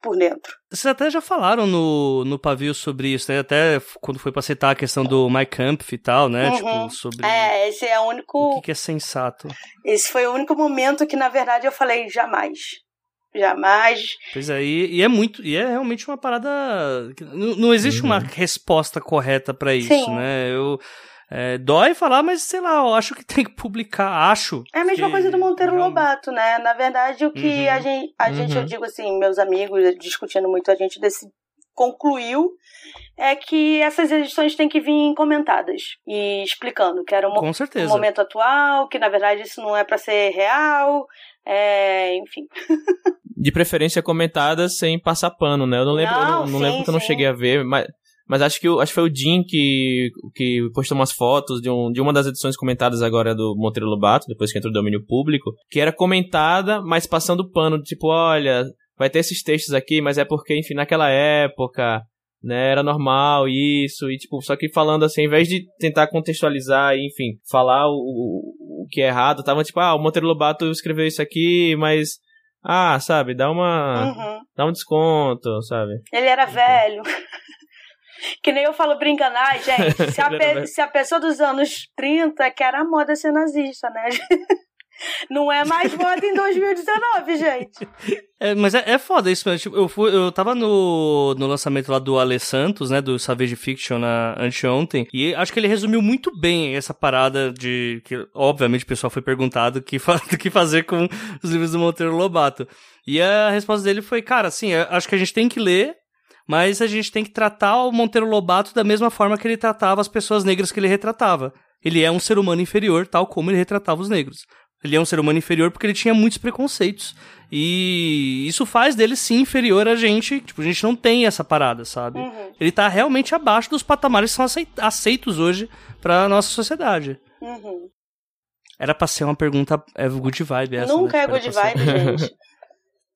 por dentro. Vocês até já falaram no, no pavio sobre isso, né? Até quando foi pra citar a questão do Mike Kampf e tal, né? Uhum. Tipo, sobre. É, esse é o único. O que, que é sensato. Esse foi o único momento que, na verdade, eu falei jamais. Jamais. Pois é, e, e, é muito, e é realmente uma parada. Não, não existe uhum. uma resposta correta para isso, Sim. né? Eu. É, dói falar, mas sei lá, eu acho que tem que publicar, acho. É a mesma que... coisa do Monteiro Lobato, né? Na verdade, o que uhum. a, gente, a uhum. gente, eu digo assim, meus amigos discutindo muito, a gente desse, concluiu é que essas edições têm que vir comentadas e explicando que era um, um momento atual, que na verdade isso não é para ser real, é, enfim. De preferência comentadas sem passar pano, né? Eu não lembro, não, eu não, não sim, lembro que eu não cheguei a ver, mas mas acho que, acho que foi o Jim que, que postou umas fotos de, um, de uma das edições comentadas agora do Monteiro Lobato, depois que entrou no domínio público, que era comentada, mas passando pano, tipo, olha, vai ter esses textos aqui, mas é porque, enfim, naquela época, né, era normal isso, e tipo, só que falando assim, ao invés de tentar contextualizar e, enfim, falar o que é errado, tava tipo, ah, o Monteiro Lobato escreveu isso aqui, mas, ah, sabe, dá uma, uhum. dá um desconto, sabe? Ele era velho. *laughs* Que nem eu falo brincando, ai, gente, *laughs* se a, pe se a pessoa dos anos 30 quer a moda ser nazista, né? Não é mais moda em 2019, gente. É, mas é, é foda isso, tipo, eu, fui, eu tava no, no lançamento lá do Ale Santos, né, do Savage Fiction na, anteontem, e acho que ele resumiu muito bem essa parada de que, obviamente, o pessoal foi perguntado o que, *laughs* que fazer com os livros do Monteiro Lobato. E a resposta dele foi, cara, assim, acho que a gente tem que ler, mas a gente tem que tratar o Monteiro Lobato da mesma forma que ele tratava as pessoas negras que ele retratava. Ele é um ser humano inferior, tal como ele retratava os negros. Ele é um ser humano inferior porque ele tinha muitos preconceitos. E isso faz dele sim inferior a gente. Tipo, a gente não tem essa parada, sabe? Uhum. Ele tá realmente abaixo dos patamares que são aceitos hoje pra nossa sociedade. Uhum. Era pra ser uma pergunta é, good vibe essa, Nunca né? é good ser- vibe, *laughs* gente.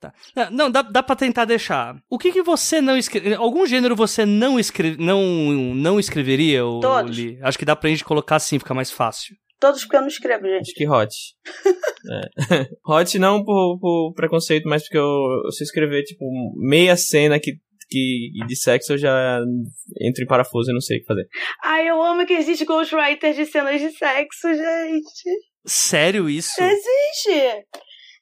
Tá. Não, Não, dá, dá pra tentar deixar. O que que você não escreve... Algum gênero você não, escreve... não, não escreveria, ô- Todos. Acho que dá pra gente colocar assim, fica mais fácil. Todos porque eu não escrevo, gente. Acho que hot. É. *laughs* hot não por, por preconceito, mas porque eu, eu sei escrever, tipo, meia cena que, que de sexo eu já entro em parafuso e não sei o que fazer. Ai, eu amo que existe ghostwriter de cenas de sexo, gente. Sério isso? Existe!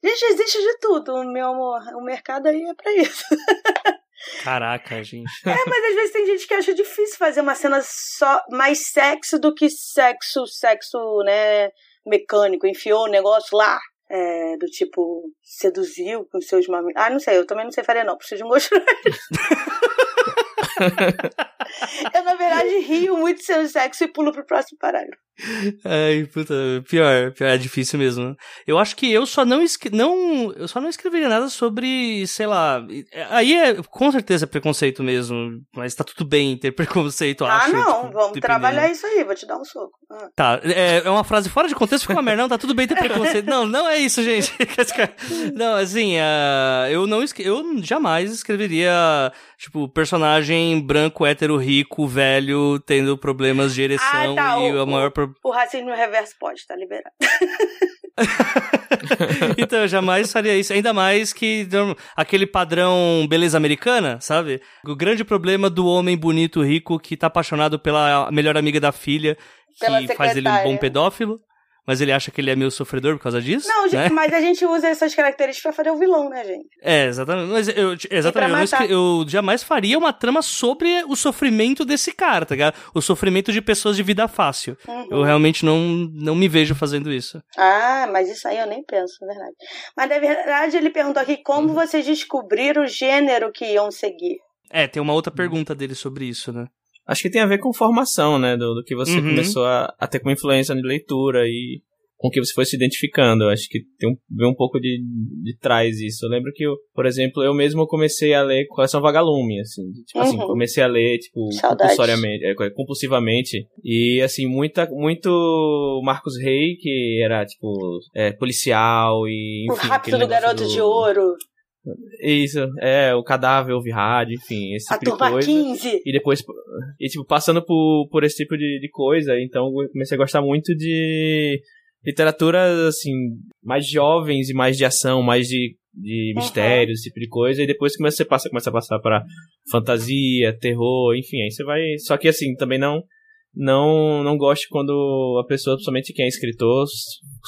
Gente, existe de tudo, meu amor. O mercado aí é pra isso. *laughs* Caraca, gente. É, mas às vezes tem gente que acha difícil fazer uma cena só mais sexo do que sexo, sexo, né, mecânico. Enfiou o negócio lá. É, do tipo, seduziu com seus mamilos. Ah, não sei, eu também não sei fazer, não. Preciso de um ghostwriter. *laughs* *laughs* eu, na verdade, rio muito de sexo e pulo pro próximo parágrafo. Ai, puta, pior, pior, é difícil mesmo. Eu acho que eu só não, não eu só não escreveria nada sobre, sei lá, aí é com certeza preconceito mesmo, mas tá tudo bem ter *laughs* preconceito, ah, acho. não, tipo, vamos trabalhar isso aí, vou te dar um soco. Ah. Tá, é, é uma frase fora de contexto, fica uma merda, não, tá tudo bem ter preconceito. Não, não é isso, gente. *laughs* não, assim, ah, eu não eu jamais escreveria, tipo, personagem branco, hétero, rico, velho, tendo problemas de ereção Ah, tá, e o- a maior pro- O racismo reverso pode, tá liberado. *laughs* então, eu jamais faria isso. Ainda mais que aquele padrão beleza americana, sabe? O grande problema do homem bonito, rico, que tá apaixonado pela melhor amiga da filha, que faz ele um bom pedófilo, mas ele acha que ele é meio sofredor por causa disso. Não, né? mas a gente usa essas características pra fazer o vilão, né, gente? É, exatamente. Mas eu, exatamente, eu, eu jamais faria uma trama sobre o sofrimento desse cara, tá ligado? O sofrimento de pessoas de vida fácil. Uhum. Eu realmente não, não me vejo fazendo isso. Ah, mas isso aí eu nem penso, na verdade. Mas na verdade ele perguntou aqui Uhum. como vocês descobriram o gênero que iam seguir. É, tem uma outra pergunta dele sobre isso, né? Acho que tem a ver com formação, né? Do, do que você Uhum. começou a, a ter como influência de leitura e com o que você foi se identificando. Acho que tem um, vem um pouco de, de trás isso. Eu lembro que, eu, por exemplo, eu mesmo comecei a ler Coleção Vagalume, assim. Tipo assim, Uhum. comecei a ler, tipo, compulsoriamente, é, compulsivamente. E, assim, muita, muito Marcos Rey, que era, tipo, é, policial e, o enfim... Rápido aquele do Garoto de Ouro, Isso, é, o Cadáver, o Rádio, enfim, esse a tipo de Turma coisa. 15. E depois, e tipo, passando por, por esse tipo de, de coisa, então eu comecei a gostar muito de literatura, assim, mais jovens e mais de ação, mais de, de Uhum. mistérios, esse tipo de coisa, e depois você passa, começa a passar pra fantasia, terror, enfim, aí você vai. Só que assim, também não. Não, não gosto quando a pessoa, principalmente quem é escritor,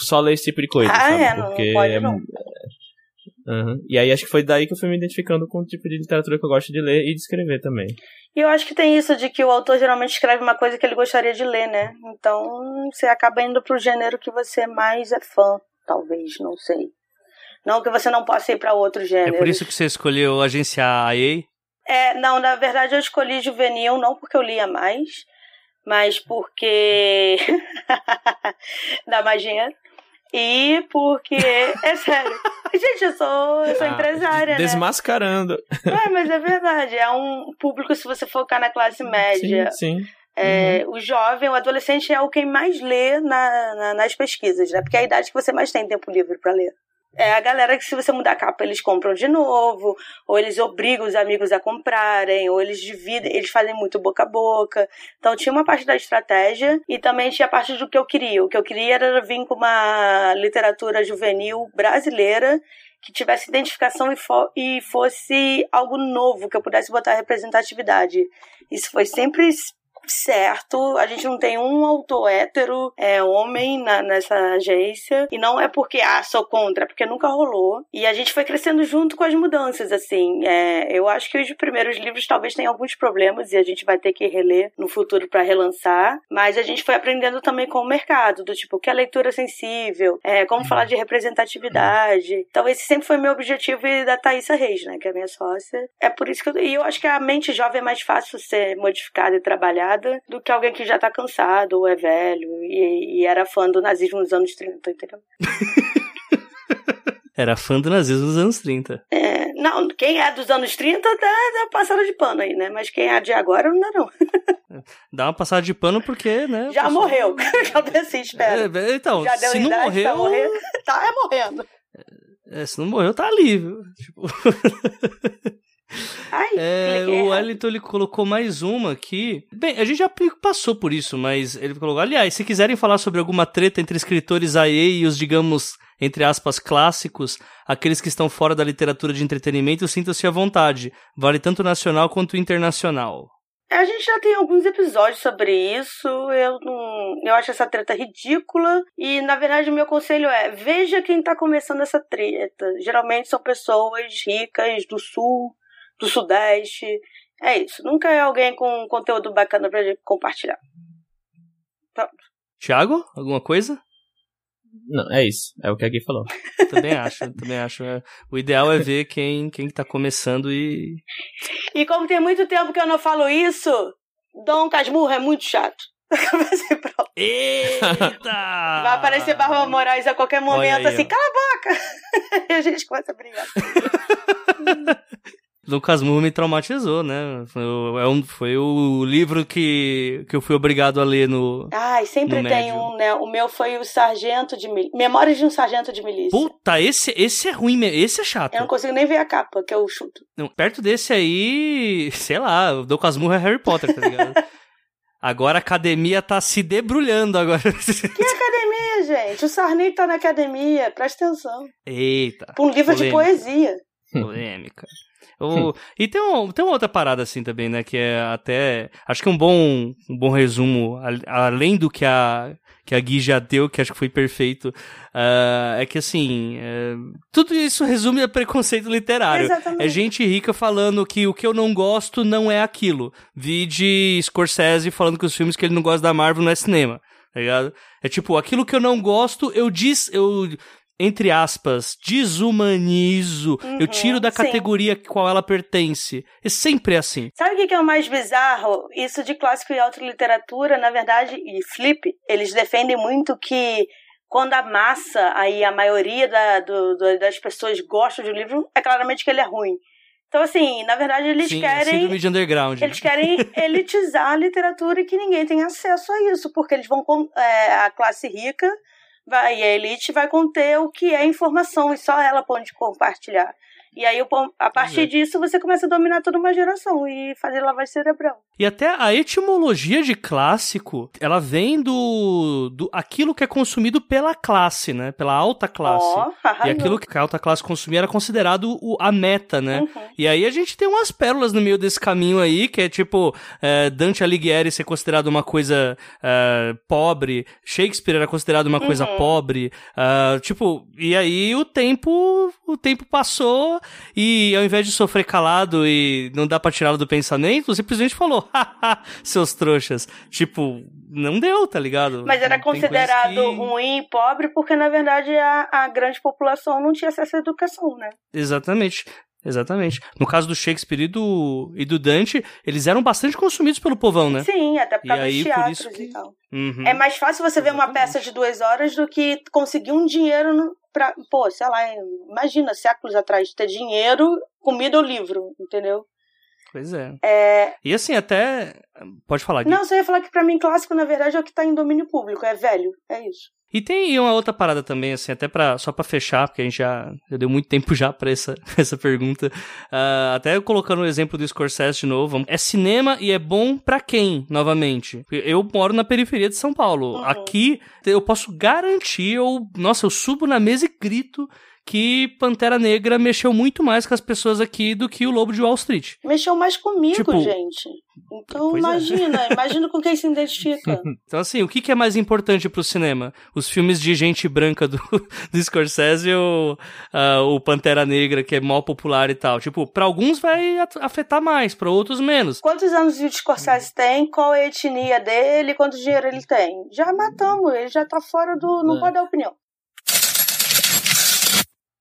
só lê esse tipo de coisa, Ah, sabe? é, não- não pode, é- não. Uhum. E aí acho que foi daí que eu fui me identificando com o tipo de literatura que eu gosto de ler e de escrever também. E eu acho que tem isso de que o autor geralmente escreve uma coisa que ele gostaria de ler, né? Então você acaba indo pro gênero que você mais é fã, talvez, não sei. Não que você não possa ir pra outro É gênero. por isso que você escolheu agenciar a EA? É, não, na verdade eu escolhi juvenil não porque eu lia mais, mas porque *laughs* dá mais dinheiro. E porque. É sério. *laughs* Gente, eu sou, eu sou Ah, empresária, né? Desmascarando. É, mas é verdade. É um público, se você focar na classe média. Sim, sim. É, O jovem, o adolescente é o quem mais lê na, na- nas pesquisas, né? Porque é a idade que você mais tem tempo livre pra ler. É a galera que, se você mudar a capa, eles compram de novo, ou eles obrigam os amigos a comprarem, ou eles dividem, eles fazem muito boca a boca. Então tinha uma parte da estratégia e também tinha a parte do que eu queria. O que eu queria era vir com uma literatura juvenil brasileira que tivesse identificação e, fo- e fosse algo novo, que eu pudesse botar representatividade. Isso foi sempre certo. A gente não tem um autor hétero, é homem na, nessa agência. E não é porque, ah, sou contra, é porque nunca rolou. E a gente foi crescendo junto com as mudanças, assim. É, eu acho que os primeiros livros talvez tenham alguns problemas e a gente vai ter que reler no futuro para relançar. Mas a gente foi aprendendo também com o mercado, do tipo, que é leitura sensível, é, como falar de representatividade. Então, esse sempre foi meu objetivo e da Thaisa Reis, né, que é minha sócia. É por isso que eu, e eu acho que a mente jovem é mais fácil ser modificada e trabalhada do que alguém que já tá cansado ou é velho e, e era fã do nazismo nos anos 30, entendeu? *laughs* Era fã do nazismo dos anos 30. É, não, quem é dos anos 30 tá, tá passando de pano aí, né? Mas quem é de agora não dá, não. *laughs* dá uma passada de pano porque, né? *laughs* Já pessoa... morreu. Já assim, espera. É, então, Já deu se não idade morreu. morrer? Tá é morrendo. É, se não morreu, tá ali, viu? Tipo... Ai, É, o. Wellington ele colocou mais uma aqui. Bem, a gente já passou por isso, mas ele colocou. Aliás, se quiserem falar sobre alguma treta entre escritores aí e os, digamos, entre aspas, clássicos, aqueles que estão fora da literatura de entretenimento, sinta-se à vontade. Vale tanto nacional quanto internacional. A gente já tem alguns episódios sobre isso. Eu não. Eu acho essa treta ridícula. E, na verdade, o meu conselho é: veja quem tá começando essa treta. Geralmente são pessoas ricas do sul, do sudeste. É isso. Nunca é alguém com conteúdo bacana pra gente compartilhar. Tiago, alguma coisa? Não, é isso. É o que a Gui falou. *laughs* Também acho, também acho. É, O ideal é ver quem, quem tá começando e. E como tem muito tempo que eu não falo isso, Dom Casmurro é muito chato. *laughs* Vai pronto. Eita! Vai aparecer Barba Moraes a qualquer momento, aí, assim, ó. cala a boca! *laughs* e a gente começa a brigar. Lucas Moore me traumatizou, né? Foi, o- é um, foi o livro que, que eu fui obrigado a ler no. Ai, sempre No tem médio. um, né? O meu foi o Sargento de Milícia. Memórias de um Sargento de Milícia. Puta, esse, esse é ruim, me- esse é chato. Eu não consigo nem ver a capa, que eu chuto. Não, perto desse aí, *laughs* sei lá, o Lucas Moore é Harry Potter, tá ligado? *laughs* agora a academia tá se debrulhando agora. Que academia, gente? O Sarney tá na academia, presta atenção. Eita, Pra um livro de Polêmica. poesia. polêmica. O- e tem, um, tem uma outra parada assim também, né? Que é até. Acho que um bom, um bom resumo, além do que a, que a Gui já deu, que acho que foi perfeito, ah, é que assim. é, tudo isso resume a preconceito literário. Exatamente. É gente rica falando que o que eu não gosto não é aquilo. Vi de Scorsese falando que os filmes que ele não gosta da Marvel não é cinema. Tá ligado? É tipo, aquilo que eu não gosto, eu diz. Eu, entre aspas, desumanizo. eu Uhum, tiro da sim. categoria qual ela pertence. É sempre assim. Sabe o que é o mais bizarro? Isso de clássico e autoliteratura, na verdade, e Flip, eles defendem muito que quando a massa, aí a maioria da- do- do- das pessoas gosta de um livro, é claramente que ele é ruim. Então, assim, na verdade, eles Sim, é querem. síndrome de underground. Eles querem elitizar a literatura e que ninguém tem acesso a isso, porque eles vão. com- é, a classe rica vai, a elite vai conter o que é informação e só ela pode compartilhar. E aí, a partir é. disso, você começa a dominar toda uma geração e fazer lavagem cerebral. E até a etimologia de clássico, ela vem do, do aquilo que é consumido pela classe, né? Pela alta classe. Ó, *laughs* E aquilo que a alta classe consumia era considerado o- a meta, né? Uhum. E aí a gente tem umas pérolas no meio desse caminho aí, que é tipo é, Dante Alighieri ser considerado uma coisa é, pobre, Shakespeare era considerado uma coisa Uhum. pobre, ah, tipo, e aí o tempo, o tempo passou e ao invés de sofrer calado e não dá pra tirá-lo do pensamento, simplesmente falou, *laughs* haha, seus trouxas. Tipo, não deu, tá ligado? Mas era considerado que- ruim e pobre porque, na verdade, a, a grande população não tinha acesso à educação, né? Exatamente. Exatamente. No caso do Shakespeare e do, e do Dante, eles eram bastante consumidos pelo povão, né? Sim, até por E causa aí, dos por teatros isso que- e tal. Uhum. É mais fácil você ver uma Exatamente. peça de duas horas do que conseguir um dinheiro no- pra. Pô, sei lá, imagina, séculos atrás, ter dinheiro, comida ou livro, entendeu? Pois é. É... E assim, até. Pode falar, Gui. Não, só ia falar que pra mim clássico, na verdade, é o que tá em domínio público, é velho, é isso. E tem uma outra parada também, assim, até para só pra fechar, porque a gente já, deu muito tempo *laughs* já pra essa, *laughs* essa pergunta. Ah, até colocando o exemplo do Scorsese de novo. É cinema e é bom pra quem, novamente? Eu moro na periferia de São Paulo. Uhum. Aqui eu posso garantir, eu, nossa, eu subo na mesa e grito que Pantera Negra mexeu muito mais com as pessoas aqui do que o Lobo de Wall Street. Mexeu mais comigo, Tipo, gente. Então pois é. imagina, *laughs* imagina com quem se identifica. *laughs* Então, assim, o que, que é mais importante pro cinema? Os filmes de gente branca do, *laughs* do Scorsese ou ah, o Pantera Negra, que é mó popular e tal? Tipo, pra alguns vai afetar mais, pra outros menos. Quantos anos o Scorsese tem? Qual é a etnia dele? Quanto dinheiro ele tem? Já matamos, ele já tá fora do. Não É. pode dar opinião.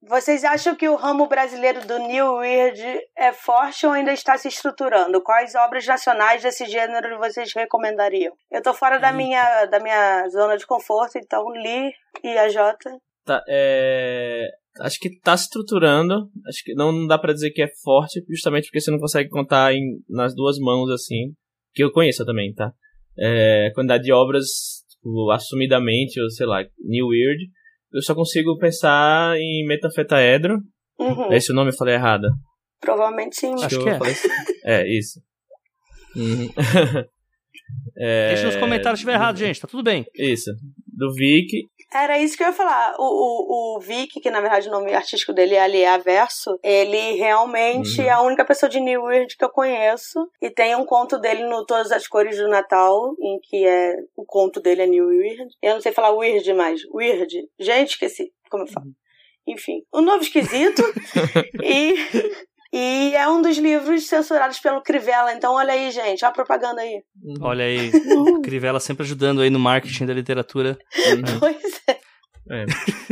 Vocês acham que o ramo brasileiro do New Weird é forte ou ainda está se estruturando? Quais obras nacionais desse gênero vocês recomendariam? Eu tô fora da minha, da minha zona de conforto, então Li e a Jota. Tá, é... Acho que tá se estruturando. Acho que não, não dá pra dizer que é forte, justamente porque você não consegue contar em, nas duas mãos assim. que eu conheça também, tá? É, quantidade de obras, tipo, assumidamente, ou sei lá, New Weird, eu só consigo pensar em metanfetaedro. Uhum. É esse o nome eu falei errado? Provavelmente sim. Acho eu que é. falei- É, isso. Uhum. É, *laughs* Deixa nos comentários se estiver errado, gente. Tá tudo bem. Isso. Do Vic. Era isso que eu ia falar. O, o, o Vic, que na verdade o nome artístico dele é Ali Averso, ele realmente Uhum. é a única pessoa de New Weird que eu conheço. E tem um conto dele no Todas as Cores do Natal, em que é o conto dele é New Weird. Eu não sei falar Weird mais. Weird. Gente, esqueci como eu falo. Enfim, o novo esquisito. *laughs* e. E é um dos livros censurados pelo Crivella. Então, olha aí, gente. Olha a propaganda aí. Olha aí, Crivella sempre ajudando aí no marketing da literatura. Uhum. *laughs* Pois é. É.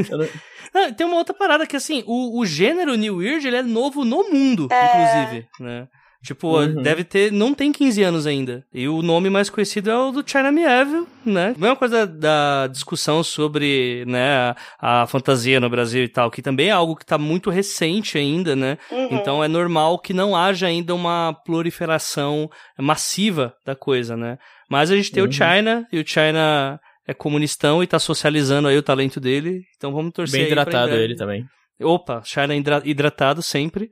Não- *laughs* Ah, tem uma outra parada que, assim, o, o gênero New Weird, ele é novo no mundo, É. inclusive, né? Tipo, Uhum. deve ter... Não tem 15 anos ainda. E o nome mais conhecido é o do China Mieville, né? Mesma coisa da, da discussão sobre, né, a, a fantasia no Brasil e tal, que também é algo que tá muito recente ainda, né? Uhum. Então é normal que não haja ainda uma proliferação massiva da coisa, né? Mas a gente tem Uhum. o China, e o China é comunistão e tá socializando aí o talento dele. Então vamos torcer Bem aí pra hidratado em breve. ele também. Opa, China hidra- hidratado sempre.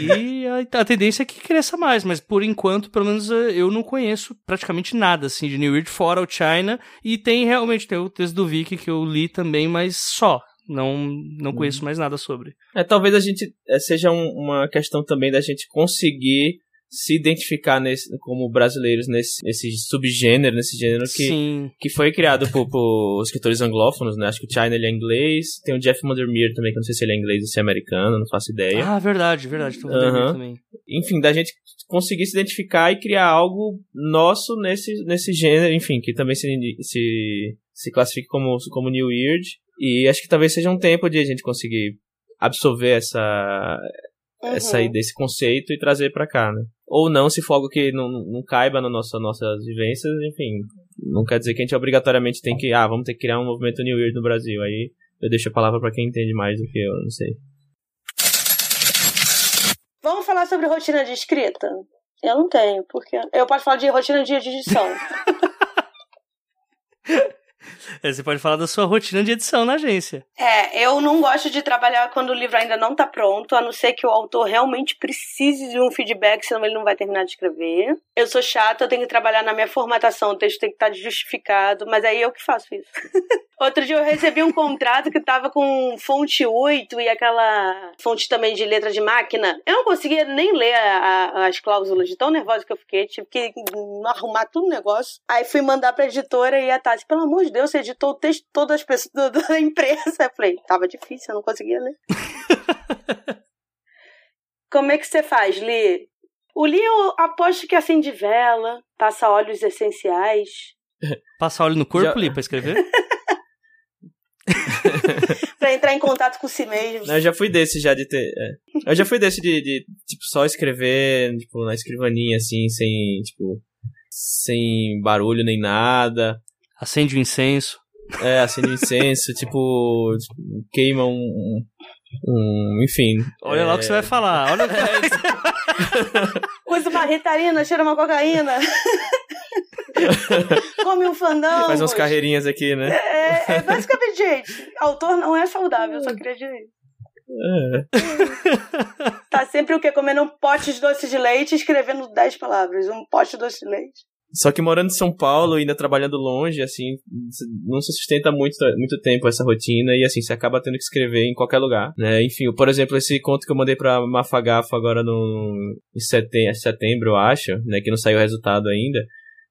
e a, a tendência é que cresça mais, mas por enquanto, pelo menos eh, eu não conheço praticamente nada assim de New Weird fora o China. E tem realmente tem o texto do Vicky que eu li também, mas só. Não, não conheço mais nada sobre. É, talvez a gente é, seja um- uma questão também da gente conseguir se identificar nesse, como brasileiros nesse, nesse subgênero, nesse gênero que, Sim. que foi criado por, por escritores anglófonos, né? Acho que o China ele é inglês, tem o Jeff Vandermeer também, que eu não sei se ele é inglês ou se é americano, não faço ideia. Ah, verdade, verdade. Tem o também. Enfim, da gente conseguir se identificar e criar algo nosso nesse, nesse gênero, enfim, que também se, se, se classifique como, como New Weird. E acho que talvez seja um tempo de a gente conseguir absorver essa, essa Uhum. ideia, esse conceito e trazer pra cá, né? Ou não, se for algo que não, não caiba nas nossa, nossas vivências, enfim. Não quer dizer que a gente obrigatoriamente tem que, ah, vamos ter que criar um movimento New Weird no Brasil. Aí eu deixo a palavra pra quem entende mais do que eu, não sei. Vamos falar sobre rotina de escrita? Eu não tenho, porque. Eu posso falar de rotina de edição. *laughs* É, você pode falar da sua rotina de edição na agência. é, eu não gosto de trabalhar quando o livro ainda não tá pronto, a não ser que o autor realmente precise de um feedback, senão ele não vai terminar de escrever. Eu sou chata, eu tenho que trabalhar na minha formatação, o texto tem que estar justificado, mas aí eu que faço isso. *laughs* Outro dia eu recebi um contrato que tava com fonte 8 e aquela fonte também de letra de máquina. Eu não conseguia nem ler a- a- as cláusulas, de tão nervosa que eu fiquei. Tive que arrumar tudo o negócio. Aí fui mandar pra editora e a Tati, pelo amor de Deus, você editou o texto de todas as pessoas da- da empresa. Eu falei, tava difícil, eu não conseguia ler. *laughs* Como é que você faz, Li? O Li, eu aposto que acende vela, passa óleos essenciais. Passar óleo no corpo Já- ali pra escrever? *laughs* *laughs* Pra entrar em contato com si mesmo. Eu já fui desse já de ter. é. Eu já fui desse de, de, tipo, só escrever, tipo, na escrivaninha, assim, sem, tipo, sem barulho nem nada. Acende o incenso. É, acende um incenso, *laughs* tipo, tipo, queima um, um, um- Enfim. Olha lá o que você vai falar. Olha *laughs* Usa uma ritalina, cheira uma cocaína. *laughs* Come um fandango. Faz umas carreirinhas aqui, né? É, é basicamente, gente, autor não é saudável, eu só queria dizer isso. É. Tá sempre o quê? Comendo um pote de doce de leite e escrevendo 10 palavras. Um pote de doce de leite. Só que morando em São Paulo ainda trabalhando longe, assim, não se sustenta muito, muito tempo essa rotina e, assim, você acaba tendo que escrever em qualquer lugar, né? Enfim, por exemplo, esse conto que eu mandei pra Mafagafo agora no, em setembro, setembro, eu acho, né? Que não saiu o resultado ainda.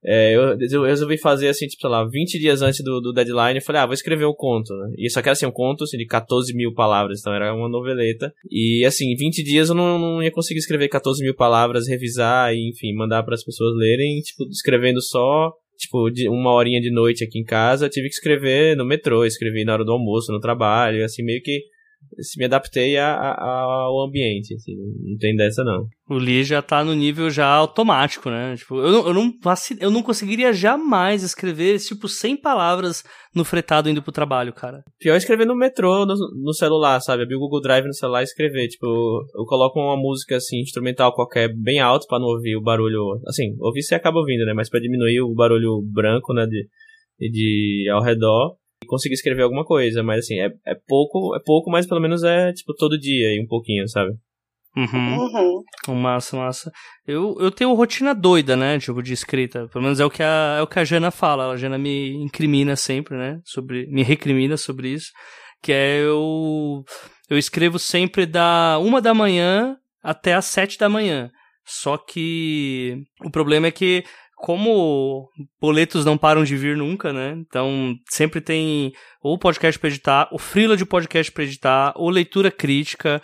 É, eu, eu resolvi fazer, assim, tipo, sei lá, 20 dias antes do, do deadline, eu falei, ah, vou escrever um conto, né? E só que era, assim, um conto, assim, de 14 mil palavras, então era uma noveleta. E, assim, em 20 dias eu não, não ia conseguir escrever 14 mil palavras, revisar e, enfim, mandar para as pessoas lerem, tipo, escrevendo só, tipo, de uma horinha de noite aqui em casa, tive que escrever no metrô, escrevi na hora do almoço, no trabalho, assim, meio que me adaptei a, a, ao ambiente, assim, não tem dessa não. O Lee já tá no nível já automático, né? Tipo, eu não, eu não, eu não conseguiria jamais escrever, tipo, 100 palavras no fretado indo pro trabalho, cara. Pior é escrever no metrô, no, no celular, sabe? Abrir o Google Drive no celular e escrever. Tipo, eu coloco uma música, assim, instrumental qualquer, bem alto para não ouvir o barulho. Assim, ouvir você acaba ouvindo, né? Mas para diminuir o barulho branco, né? De, de ao redor conseguir escrever alguma coisa. Mas, assim, é, é pouco, é pouco, mas pelo menos é, tipo, todo dia e um pouquinho, sabe? Uhum. uhum. Massa, massa. Eu, eu tenho rotina doida, né? Tipo, de escrita. Pelo menos é o que a, é o que a Jana fala. A Jana me incrimina sempre, né? Sobre, me recrimina sobre isso. Que é eu. Eu escrevo sempre da uma da manhã até as sete da manhã. Só que o problema é que como boletos não param de vir nunca, né? Então, sempre tem ou podcast pra editar, ou freela de podcast pra editar, ou leitura crítica.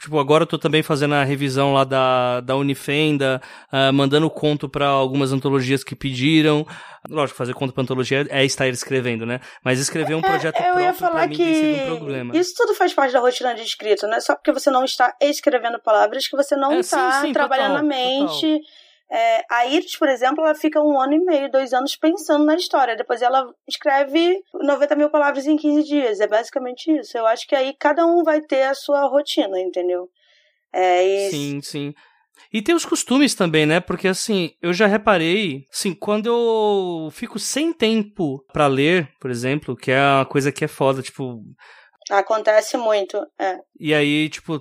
Tipo, agora eu tô também fazendo a revisão lá da, da Unifenda, uh, mandando conto para algumas antologias que pediram. Lógico, fazer conto pra antologia é estar escrevendo, né? Mas escrever um é, projeto é, eu próprio ia falar mim que um problema. Isso tudo faz parte da rotina de escrita, não é só porque você não está escrevendo palavras que você não é, está sim, sim, trabalhando total, a mente... Total é, a Iris, por exemplo, ela fica um ano e meio, dois anos pensando na história. Depois ela escreve 90 mil palavras em 15 dias. É basicamente isso. Eu acho que aí cada um vai ter a sua rotina, entendeu? É, e... Sim, sim. E tem os costumes também, né? Porque assim, eu já reparei, assim, quando eu fico sem tempo para ler, por exemplo, que é uma coisa que é foda, tipo, Acontece muito, é. E aí, tipo,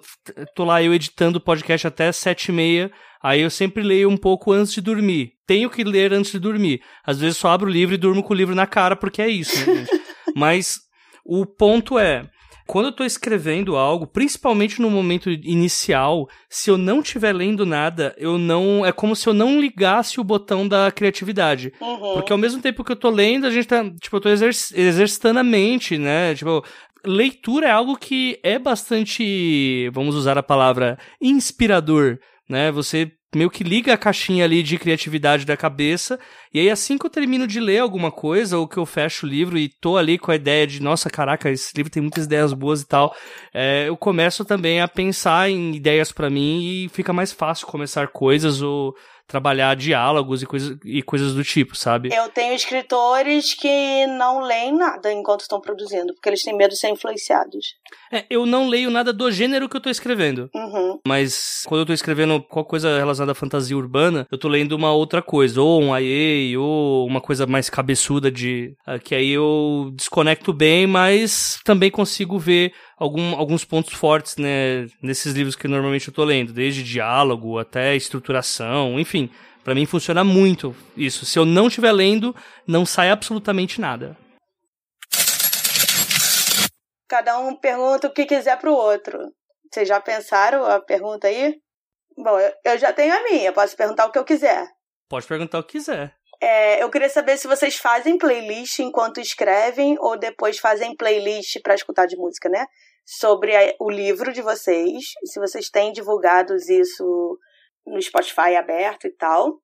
tô lá eu editando o podcast até sete e meia, aí eu sempre leio um pouco antes de dormir. Tenho que ler antes de dormir. Às vezes só abro o livro e durmo com o livro na cara, porque é isso, né, *laughs* Mas o ponto é, quando eu tô escrevendo algo, principalmente no momento inicial, se eu não estiver lendo nada, eu não. É como se eu não ligasse o botão da criatividade. Uhum. Porque ao mesmo tempo que eu tô lendo, a gente tá. Tipo, eu tô exerc exercitando a mente, né? Tipo, leitura é algo que é bastante, vamos usar a palavra, inspirador, né? Você meio que liga a caixinha ali de criatividade da cabeça, e aí assim que eu termino de ler alguma coisa, ou que eu fecho o livro e tô ali com a ideia de, nossa, caraca, esse livro tem muitas ideias boas e tal, é, eu começo também a pensar em ideias para mim e fica mais fácil começar coisas ou trabalhar diálogos e, coisa, e coisas do tipo, sabe? Eu tenho escritores que não leem nada enquanto estão produzindo, porque eles têm medo de ser influenciados. É, eu não leio nada do gênero que eu tô escrevendo. Uhum. Mas quando eu tô escrevendo qualquer coisa relacionada à fantasia urbana, eu tô lendo uma outra coisa, ou um IA, ou uma coisa mais cabeçuda de. Uh, que aí eu desconecto bem, mas também consigo ver algum, alguns pontos fortes né, nesses livros que normalmente eu tô lendo, desde diálogo até estruturação, enfim. para mim funciona muito isso. Se eu não estiver lendo, não sai absolutamente nada. Cada um pergunta o que quiser pro outro. Vocês já pensaram a pergunta aí? Bom, eu já tenho a minha, posso perguntar o que eu quiser. Pode perguntar o que quiser. É, eu queria saber se vocês fazem playlist enquanto escrevem ou depois fazem playlist para escutar de música, né? sobre a, o livro de vocês, se vocês têm divulgado isso no Spotify aberto e tal.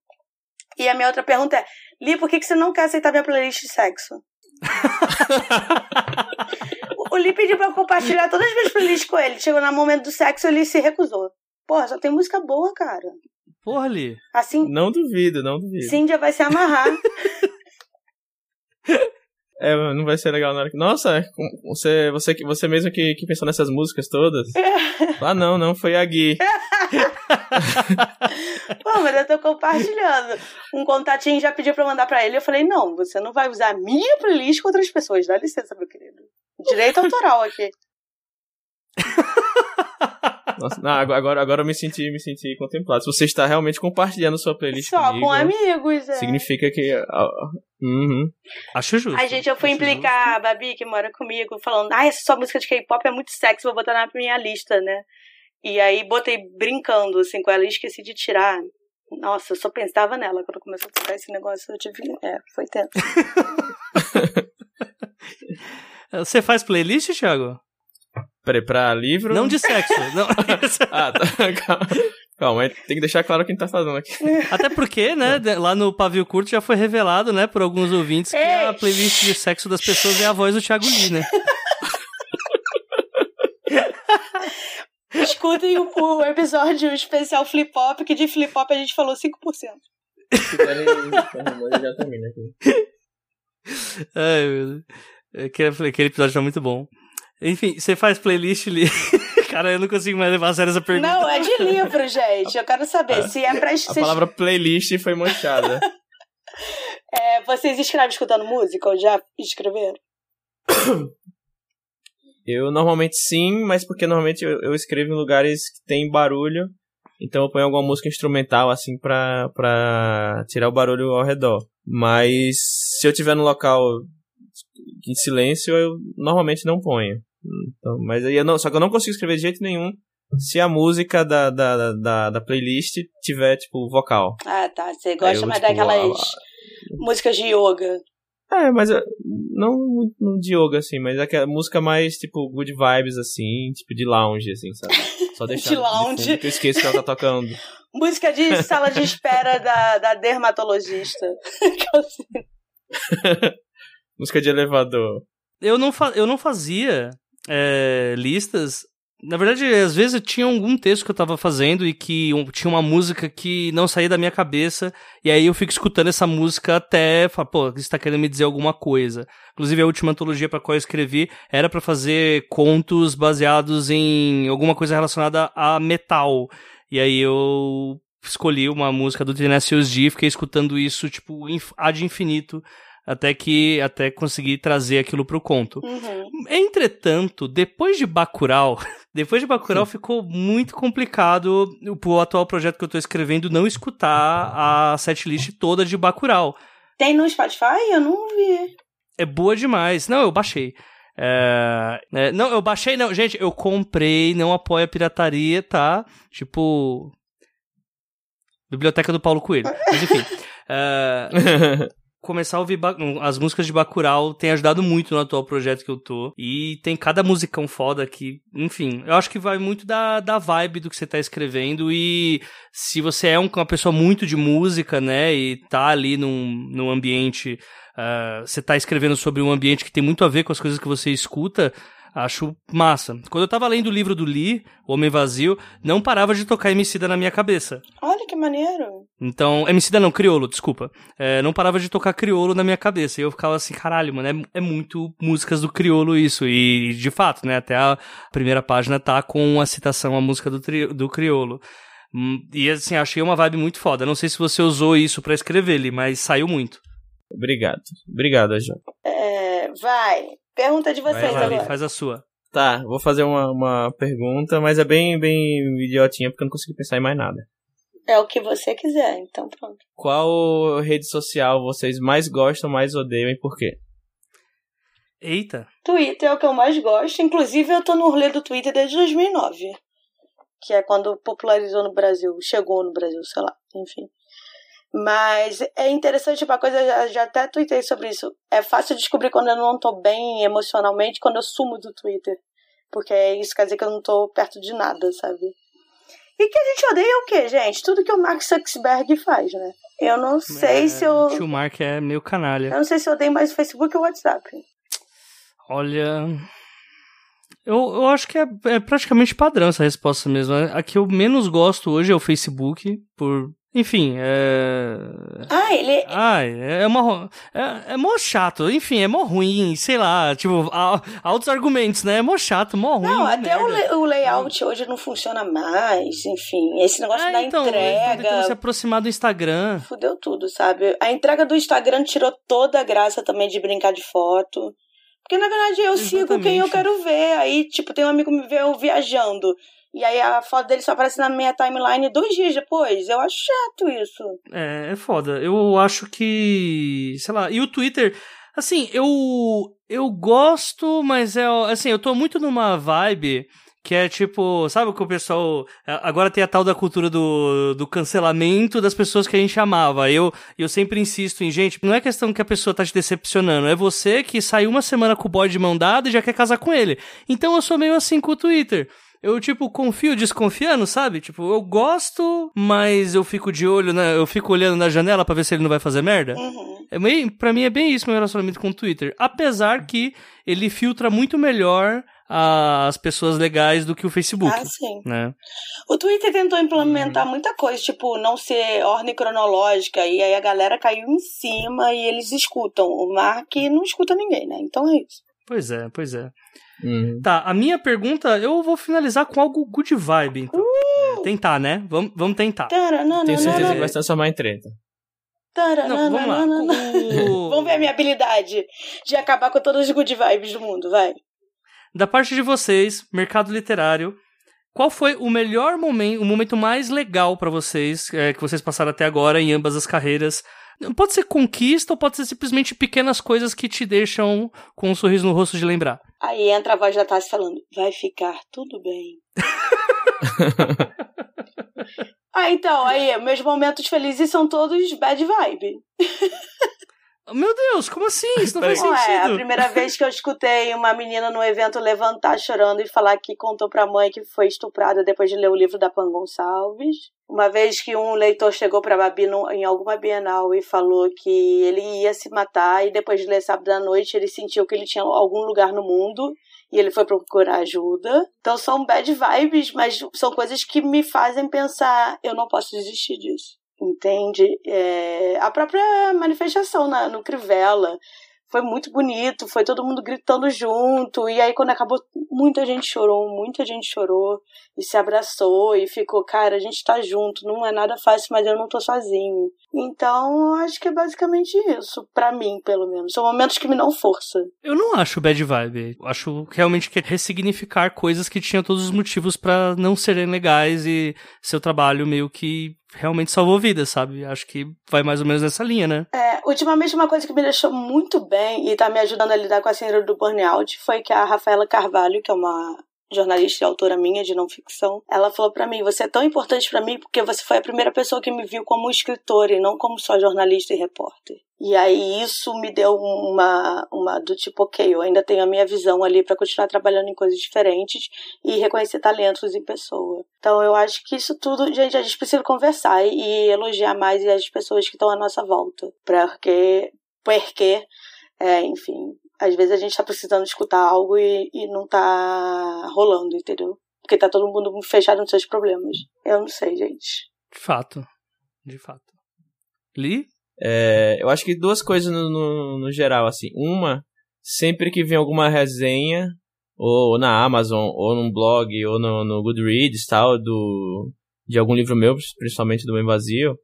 E a minha outra pergunta é: Li, por que, que você não quer aceitar minha playlist de sexo? *laughs* o Li pediu pra eu compartilhar todas as minhas playlists com ele. Chegou no momento do sexo, ele se recusou. Porra, só tem música boa, cara. Porra, Li. Assim. Não duvido, não duvido. Cíndia vai se amarrar. *laughs* É, não vai ser legal na hora que. Nossa, você, você, você mesmo que, que pensou nessas músicas todas? *laughs* ah, não, não, foi a Gui. *laughs* Pô, mas eu tô compartilhando. Um contatinho já pediu pra mandar pra ele. Eu falei: não, você não vai usar a minha playlist com outras pessoas. Dá licença, meu querido. Direito autoral aqui. *laughs* Nossa, não, agora, agora eu me senti, me senti contemplado. Se você está realmente compartilhando sua playlist Só comigo, com amigos, é. Significa que... Uh, uhum. Acho justo. A gente, eu fui implicar justo. a Babi, que mora comigo, falando, ah, essa sua música de K-pop é muito sexy, vou botar na minha lista, né? E aí botei brincando, assim, com ela e esqueci de tirar. Nossa, eu só pensava nela quando começou a tocar esse negócio. Eu tive. É, foi tenso. *laughs* Você faz playlist, Thiago? Peraí, pra livro? Não de sexo. Não. *laughs* ah, tá. Calma. Calma, tem que deixar claro quem tá fazendo aqui. Até porque, né, lá no Pavio Curto já foi revelado, né, por alguns ouvintes que a playlist de sexo das pessoas é a voz do Thiago Lee, né? *laughs* Escutem o, o episódio especial Flip Hop, que de Flip Hop a gente falou 5%. já termina aqui. Ai, meu Deus. Aquele, aquele episódio tá muito bom. Enfim, você faz playlist li... *laughs* Cara, eu não consigo mais levar a sério essa pergunta. Não, é de livro, *laughs* gente. Eu quero saber se é pra... A palavra playlist foi manchada. *laughs* é, vocês escrevem escutando música ou já escreveram? *coughs* Eu normalmente sim, mas porque normalmente eu, eu escrevo em lugares que tem barulho, então eu ponho alguma música instrumental assim pra, pra tirar o barulho ao redor. Mas se eu tiver no local em silêncio, eu normalmente não ponho. Então, mas aí eu não, só que eu não consigo escrever de jeito nenhum se a música da, da, da, da playlist tiver, tipo, vocal. Ah, tá. Você gosta eu, mais tipo, daquelas músicas de yoga. É, mas não, não de yoga, assim, mas aquela música mais, tipo, good vibes, assim, tipo de lounge, assim, sabe? Só *laughs* deixar de lounge. De fundo, que eu esqueço que ela tá tocando. *laughs* música de sala de espera da, da dermatologista. *laughs* música de elevador. Eu não, fa eu não fazia é, listas na verdade, às vezes eu tinha algum texto que eu tava fazendo e que um, tinha uma música que não saía da minha cabeça, e aí eu fico escutando essa música até falar, pô, isso tá querendo me dizer alguma coisa. Inclusive, a última antologia para qual eu escrevi era para fazer contos baseados em alguma coisa relacionada a metal. E aí eu escolhi uma música do Tenacious D, fiquei escutando isso, tipo, ad infinito, até que até conseguir trazer aquilo pro conto. Uhum. Entretanto, depois de Bacurau, *laughs* depois de Bacurau Sim. ficou muito complicado pro atual projeto que eu tô escrevendo não escutar a setlist toda de Bacurau. Tem no Spotify? Eu não vi. É boa demais. Não, eu baixei. É, é, não, eu baixei, não. Gente, eu comprei, não apoio a pirataria, tá? Tipo. Biblioteca do Paulo Coelho. Mas enfim. *laughs* é, *laughs* começar a ouvir as músicas de Bacurau tem ajudado muito no atual projeto que eu tô. E tem cada musicão foda que, enfim, eu acho que vai muito da, da vibe do que você tá escrevendo e se você é um, uma pessoa muito de música, né, e tá ali num, num ambiente, uh, você tá escrevendo sobre um ambiente que tem muito a ver com as coisas que você escuta, Acho massa. Quando eu tava lendo o livro do Lee, O Homem Vazio, não parava de tocar Emicida na minha cabeça. Olha que maneiro. Então, Emicida não, Criolo, desculpa. É, não parava de tocar Criolo na minha cabeça. E eu ficava assim, caralho, mano, é, é muito músicas do Criolo isso. E, de fato, né, até a primeira página tá com a citação à música do, tri, do Criolo. Hum, e assim, achei uma vibe muito foda. Não sei se você usou isso para escrever ele, mas saiu muito. Obrigado. Obrigado, João. É, vai. Pergunta de vocês Vai, agora. Faz a sua. Tá, vou fazer uma, uma pergunta, mas é bem, bem idiotinha porque eu não consegui pensar em mais nada. É o que você quiser, então pronto. Qual rede social vocês mais gostam, mais odeiam e por quê? Eita. Twitter é o que eu mais gosto. Inclusive, eu tô no rolê do Twitter desde 2009. Que é quando popularizou no Brasil. Chegou no Brasil, sei lá. Enfim. Mas é interessante uma coisa, já, já até tuitei sobre isso. É fácil descobrir quando eu não tô bem emocionalmente, quando eu sumo do Twitter. Porque isso quer dizer que eu não tô perto de nada, sabe? E que a gente odeia o quê, gente? Tudo que o Mark Zuckerberg faz, né? Eu não sei é, se eu. O Mark é meio canalha. Eu não sei se eu odeio mais o Facebook ou o WhatsApp. Olha. Eu, eu acho que é, é praticamente padrão essa resposta mesmo. A que eu menos gosto hoje é o Facebook, por enfim, é. Ah, ele. Ah, é uma. É, é mó chato. Enfim, é mó ruim, sei lá. Tipo, altos argumentos, né? É mó chato, mó ruim. Não, até o, o, layout hoje não funciona mais. Enfim, esse negócio é, da então, entrega. se aproximar do Instagram. Fudeu tudo, sabe? A entrega do Instagram tirou toda a graça também de brincar de foto. Porque, na verdade, eu Exatamente. sigo quem eu quero ver. Aí, tipo, tem um amigo me vê eu viajando. E aí a foto dele só aparece na minha timeline dois dias depois. Eu acho chato isso. É, é foda. Eu acho que. Sei lá. E o Twitter. Assim, eu. Eu gosto, mas é. Assim, eu tô muito numa vibe que é tipo, sabe o que o pessoal. Agora tem a tal da cultura do, do cancelamento das pessoas que a gente amava. Eu, eu sempre insisto em, gente, não é questão que a pessoa tá te decepcionando, é você que saiu uma semana com o boy de mão dada e já quer casar com ele. Então eu sou meio assim com o Twitter eu, tipo, confio desconfiando, sabe? Tipo, eu gosto, mas eu fico de olho, né? Eu fico olhando na janela para ver se ele não vai fazer merda. Uhum. É meio, pra mim é bem isso meu relacionamento com o Twitter. Apesar que ele filtra muito melhor as pessoas legais do que o Facebook. Ah, sim. Né? O Twitter tentou implementar muita coisa, tipo, não ser ordem cronológica, e aí a galera caiu em cima e eles escutam. O Mark não escuta ninguém, né? Então é isso. Pois é, pois é. Uhum. Tá, a minha pergunta, eu vou finalizar com algo good vibe, então. Uh! É, tentar, né? Vamos, vamos tentar. Tenho certeza que vai se transformar em treta. Não, vamos lá. *laughs* vamos ver a minha habilidade de acabar com todos os good vibes do mundo, vai. Da parte de vocês, mercado literário, qual foi o melhor momento, o momento mais legal para vocês, é, que vocês passaram até agora em ambas as carreiras? Pode ser conquista ou pode ser simplesmente pequenas coisas que te deixam com um sorriso no rosto de lembrar. Aí entra a voz da Tassi falando: vai ficar tudo bem. *laughs* ah, então, aí, meus momentos felizes são todos bad vibe. *laughs* Meu Deus, como assim? Isso não faz sentido. É, a primeira *laughs* vez que eu escutei uma menina no evento levantar chorando e falar que contou pra mãe que foi estuprada depois de ler o livro da Pan Gonçalves. Uma vez que um leitor chegou pra Babi no, em alguma Bienal e falou que ele ia se matar e depois de ler sábado à noite ele sentiu que ele tinha algum lugar no mundo e ele foi procurar ajuda. Então são bad vibes, mas são coisas que me fazem pensar, eu não posso desistir disso entende? É, a própria manifestação na, no Crivella foi muito bonito, foi todo mundo gritando junto, e aí quando acabou, muita gente chorou, muita gente chorou, e se abraçou, e ficou, cara, a gente tá junto, não é nada fácil, mas eu não tô sozinho. Então, acho que é basicamente isso, para mim, pelo menos. São momentos que me dão força. Eu não acho bad vibe, eu acho realmente que é ressignificar coisas que tinham todos os motivos para não serem legais, e seu trabalho meio que realmente salvou vidas, sabe? Acho que vai mais ou menos nessa linha, né? É, ultimamente uma coisa que me deixou muito bem e tá me ajudando a lidar com a síndrome do burnout foi que a Rafaela Carvalho, que é uma jornalista e autora minha de não ficção, ela falou para mim: "Você é tão importante para mim porque você foi a primeira pessoa que me viu como escritora e não como só jornalista e repórter". E aí isso me deu uma uma do tipo, OK, eu ainda tenho a minha visão ali para continuar trabalhando em coisas diferentes e reconhecer talentos em pessoa. Então eu acho que isso tudo, gente, a gente precisa conversar e elogiar mais as pessoas que estão à nossa volta, porque porque é, enfim, às vezes a gente tá precisando escutar algo e, e não tá rolando, entendeu? Porque tá todo mundo fechado nos seus problemas. Eu não sei, gente. De fato. De fato. Li? É, eu acho que duas coisas no, no, no, geral, assim. Uma, sempre que vem alguma resenha, ou na Amazon, ou num blog, ou no, no Goodreads tal, do, de algum livro meu, principalmente do Bem Vazio,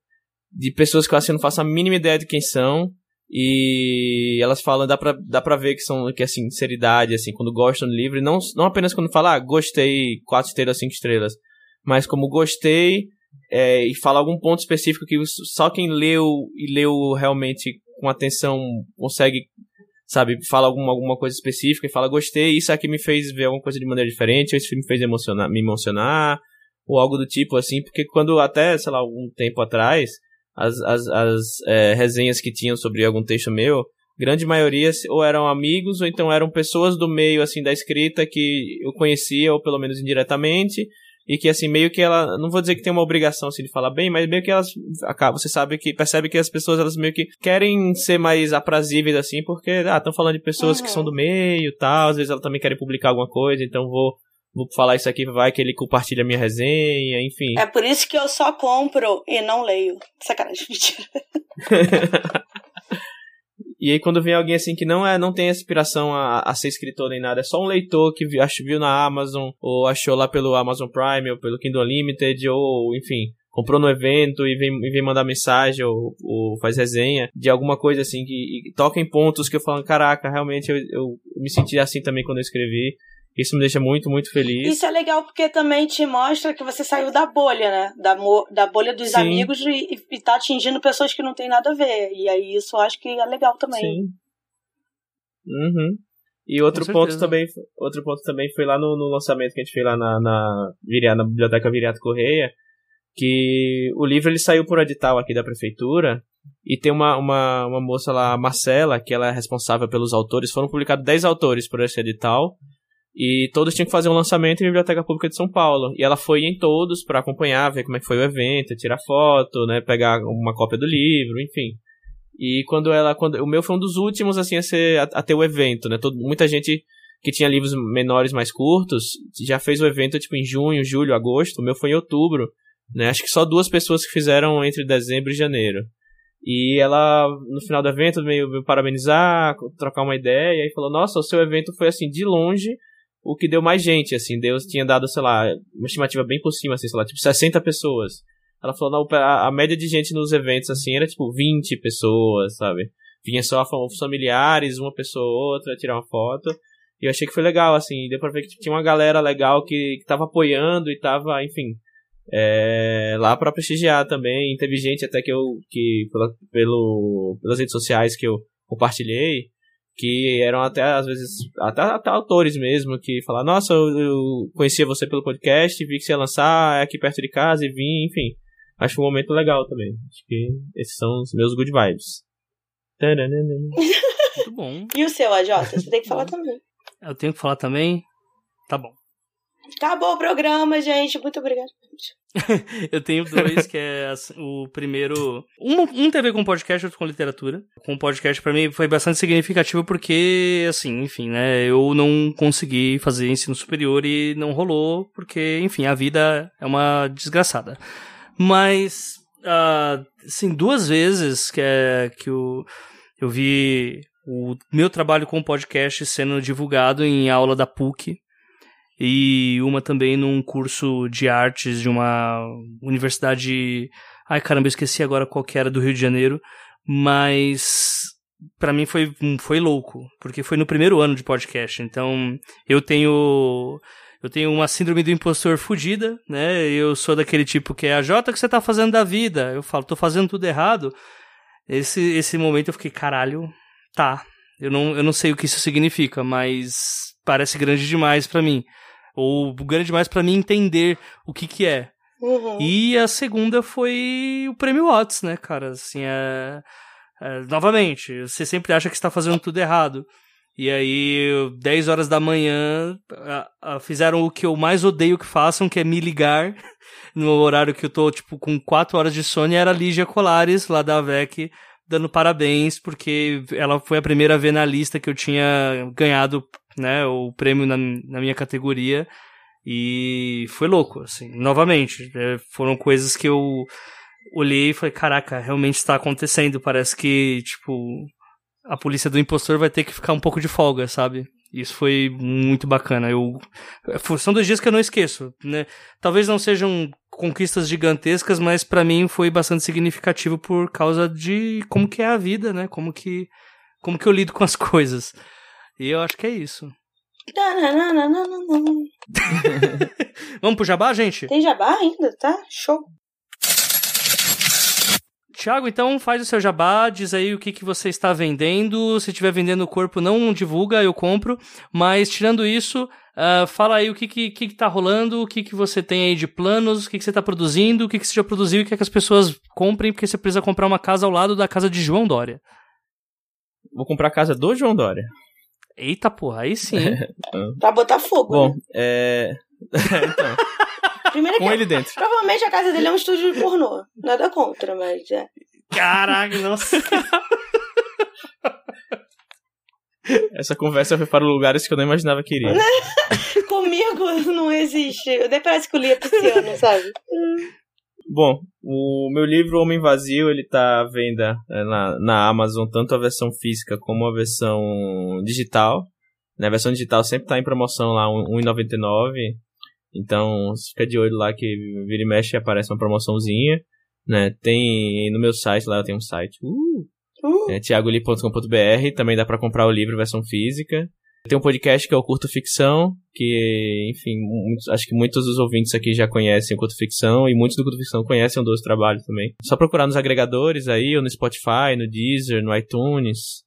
de pessoas que eu assim, não faço a mínima ideia de quem são, e elas falam, dá pra, dá pra ver que são, que assim, sinceridade, assim, quando gostam do livro, não, não apenas quando fala, ah, gostei, quatro estrelas, cinco estrelas, mas como gostei, é, e fala algum ponto específico que só quem leu e leu realmente com atenção consegue, sabe, fala alguma, alguma coisa específica e fala, gostei, isso aqui me fez ver alguma coisa de maneira diferente, ou isso me fez emocionar, me emocionar, ou algo do tipo, assim, porque quando até, sei lá, algum tempo atrás, as, as, as é, resenhas que tinham sobre algum texto meu, grande maioria ou eram amigos ou então eram pessoas do meio assim da escrita que eu conhecia ou pelo menos indiretamente e que assim meio que ela não vou dizer que tem uma obrigação assim de falar bem mas meio que elas acaba você sabe que percebe que as pessoas elas meio que querem ser mais aprazíveis assim porque ah estão falando de pessoas uhum. que são do meio tal às vezes elas também querem publicar alguma coisa então vou vou falar isso aqui, vai que ele compartilha minha resenha, enfim. É por isso que eu só compro e não leio. Sacanagem, *laughs* mentira. e aí quando vem alguém assim que não é, não tem aspiração a, a ser escritor nem nada, é só um leitor que viu, viu na Amazon, ou achou lá pelo Amazon Prime, ou pelo Kindle Unlimited, ou enfim, comprou no evento e vem, e vem mandar mensagem ou, ou, faz resenha de alguma coisa assim que toca em pontos que eu falo, caraca, realmente eu, eu me senti assim também quando eu escrevi. Isso me deixa muito, muito feliz. Isso é legal porque também te mostra que você saiu da bolha, né? Da, da bolha dos Sim. amigos e, e tá atingindo pessoas que não tem nada a ver. E aí isso eu acho que é legal também. Sim. Uhum. E outro ponto também, outro ponto também foi lá no, no, lançamento que a gente fez lá na, na, na Biblioteca Viriato Correia, que o livro ele saiu por edital aqui da prefeitura e tem uma, uma, uma moça lá, Marcela, que ela é responsável pelos autores. Foram publicados 10 autores por esse edital. E todos tinham que fazer um lançamento em Biblioteca Pública de São Paulo. E ela foi em todos para acompanhar, ver como é que foi o evento, tirar foto, né, pegar uma cópia do livro, enfim. E quando ela, quando o meu foi um dos últimos assim a ser a, a ter o evento, né? Todo, muita gente que tinha livros menores mais curtos, já fez o evento tipo em junho, julho, agosto. O meu foi em outubro, né? Acho que só duas pessoas que fizeram entre dezembro e janeiro. E ela, no final do evento, meio me parabenizar, trocar uma ideia, e falou: Nossa, o seu evento foi assim, de longe, o que deu mais gente, assim. Deus tinha dado, sei lá, uma estimativa bem por cima, assim, sei lá, tipo 60 pessoas. Ela falou: Não, a, a média de gente nos eventos, assim, era tipo 20 pessoas, sabe? Vinha só os familiares, uma pessoa ou outra, tirar uma foto. E eu achei que foi legal, assim. Deu pra ver que tinha uma galera legal que, que tava apoiando e tava, enfim, é, lá para prestigiar também. Teve gente até que eu, que pela, pelo, pelas redes sociais que eu compartilhei, que eram até, às vezes, até, até autores mesmo, que falaram, nossa, eu, eu, conhecia você pelo podcast, vi que você ia lançar, é aqui perto de casa e vim, enfim. Acho um momento legal também. Acho que esses são os meus good vibes. Muito bom. E o seu, AJ? Você tem que *laughs* falar também. Eu tenho que falar também? Tá bom. Acabou o programa, gente. Muito obrigada. *laughs* eu tenho dois, que é o primeiro. Um, um ver com podcast, outro com literatura. Com podcast, para mim, foi bastante significativo porque, assim, enfim, né? Eu não consegui fazer ensino superior e não rolou, porque, enfim, a vida é uma desgraçada. Mas, uh, assim, duas vezes que, é, que eu, eu vi o meu trabalho com podcast sendo divulgado em aula da PUC e uma também num curso de artes de uma universidade. Ai caramba, eu esqueci agora qual que era do Rio de Janeiro, mas para mim foi, foi louco, porque foi no primeiro ano de podcast. Então eu tenho. Eu tenho uma síndrome do impostor fodida, né? Eu sou daquele tipo que é a Jota que você tá fazendo da vida. Eu falo, tô fazendo tudo errado. Esse, esse momento eu fiquei, caralho, tá. Eu não, eu não sei o que isso significa, mas parece grande demais para mim ou grande demais para mim entender o que que é. Uhum. E a segunda foi o prêmio Watts, né, cara? Assim, é, é, novamente, você sempre acha que está fazendo tudo errado. E aí, 10 horas da manhã, a, a, fizeram o que eu mais odeio que façam, que é me ligar *laughs* no horário que eu tô, tipo, com 4 horas de sono, e era a Lígia Colares, lá da VEC, dando parabéns, porque ela foi a primeira a ver na lista que eu tinha ganhado né, o prêmio na, na minha categoria e foi louco, assim, novamente, é, foram coisas que eu olhei e falei, caraca, realmente está acontecendo, parece que, tipo, a polícia do impostor vai ter que ficar um pouco de folga, sabe? Isso foi muito bacana. Eu são dois dias que eu não esqueço, né? Talvez não sejam conquistas gigantescas, mas para mim foi bastante significativo por causa de como que é a vida, né? Como que como que eu lido com as *laughs* coisas. E eu acho que é isso. *laughs* Vamos pro jabá, gente? Tem jabá ainda, tá? Show. Tiago, então faz o seu jabá, diz aí o que, que você está vendendo. Se estiver vendendo o corpo, não divulga, eu compro. Mas tirando isso, uh, fala aí o que, que, que, tá rolando, o que, que você tem aí de planos, o que, que você está produzindo, o que, que você já produziu e quer que as pessoas comprem, porque você precisa comprar uma casa ao lado da casa de João Dória. Vou comprar a casa do João Dória. Eita porra, aí sim. *laughs* pra botar fogo. Bom, né? *laughs* é. então. Primeiro Com que ele dentro. Provavelmente a casa dele é um estúdio de pornô. Nada contra, mas é. Caraca, nossa. *laughs* Essa conversa foi para lugares que eu não imaginava que iria. Comigo não existe. Eu nem parece que o Lia pisciano, sabe? Bom, o meu livro Homem Vazio, ele tá à venda é, na, na Amazon, tanto a versão física como a versão digital. Né? A versão digital sempre tá em promoção lá, R$1,99. Então, fica de olho lá que vira e mexe aparece uma promoçãozinha. Né? Tem no meu site, lá eu tenho um site, uh, Uh, é tiagoli.com.br, também dá para comprar o livro versão física. Tem um podcast que é o Curto Ficção, que, enfim, muitos, acho que muitos dos ouvintes aqui já conhecem o Curto Ficção, e muitos do Curto Ficção conhecem o Dois Trabalhos também. Só procurar nos agregadores aí, ou no Spotify, no Deezer, no iTunes.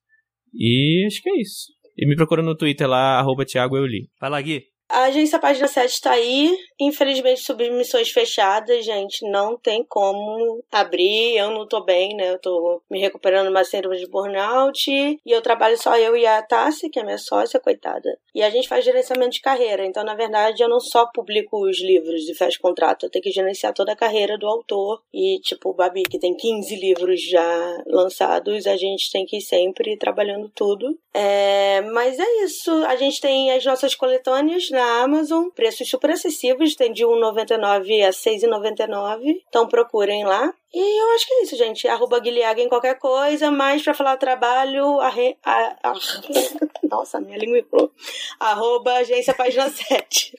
E acho que é isso. E me procura no Twitter lá, arroba Thiago Euli. Vai lá, Gui. A agência Página 7 está aí. Infelizmente, submissões fechadas, gente. Não tem como abrir. Eu não tô bem, né? Eu tô me recuperando uma síndrome de burnout. E eu trabalho só eu e a Tassi, que é minha sócia, coitada. E a gente faz gerenciamento de carreira. Então, na verdade, eu não só publico os livros e fecho contrato. Eu tenho que gerenciar toda a carreira do autor. E, tipo, o Babi, que tem 15 livros já lançados, a gente tem que ir sempre trabalhando tudo. É... Mas é isso. A gente tem as nossas coletâneas na Amazon, preços super acessíveis, tem de R$1,99 a R$6,99. Então procurem lá. E eu acho que é isso, gente. Arroba Guilhaga em qualquer coisa, mas pra falar trabalho, a, re... a, a... *laughs* nossa, minha língua falou. Arroba Agência Página *laughs* 7.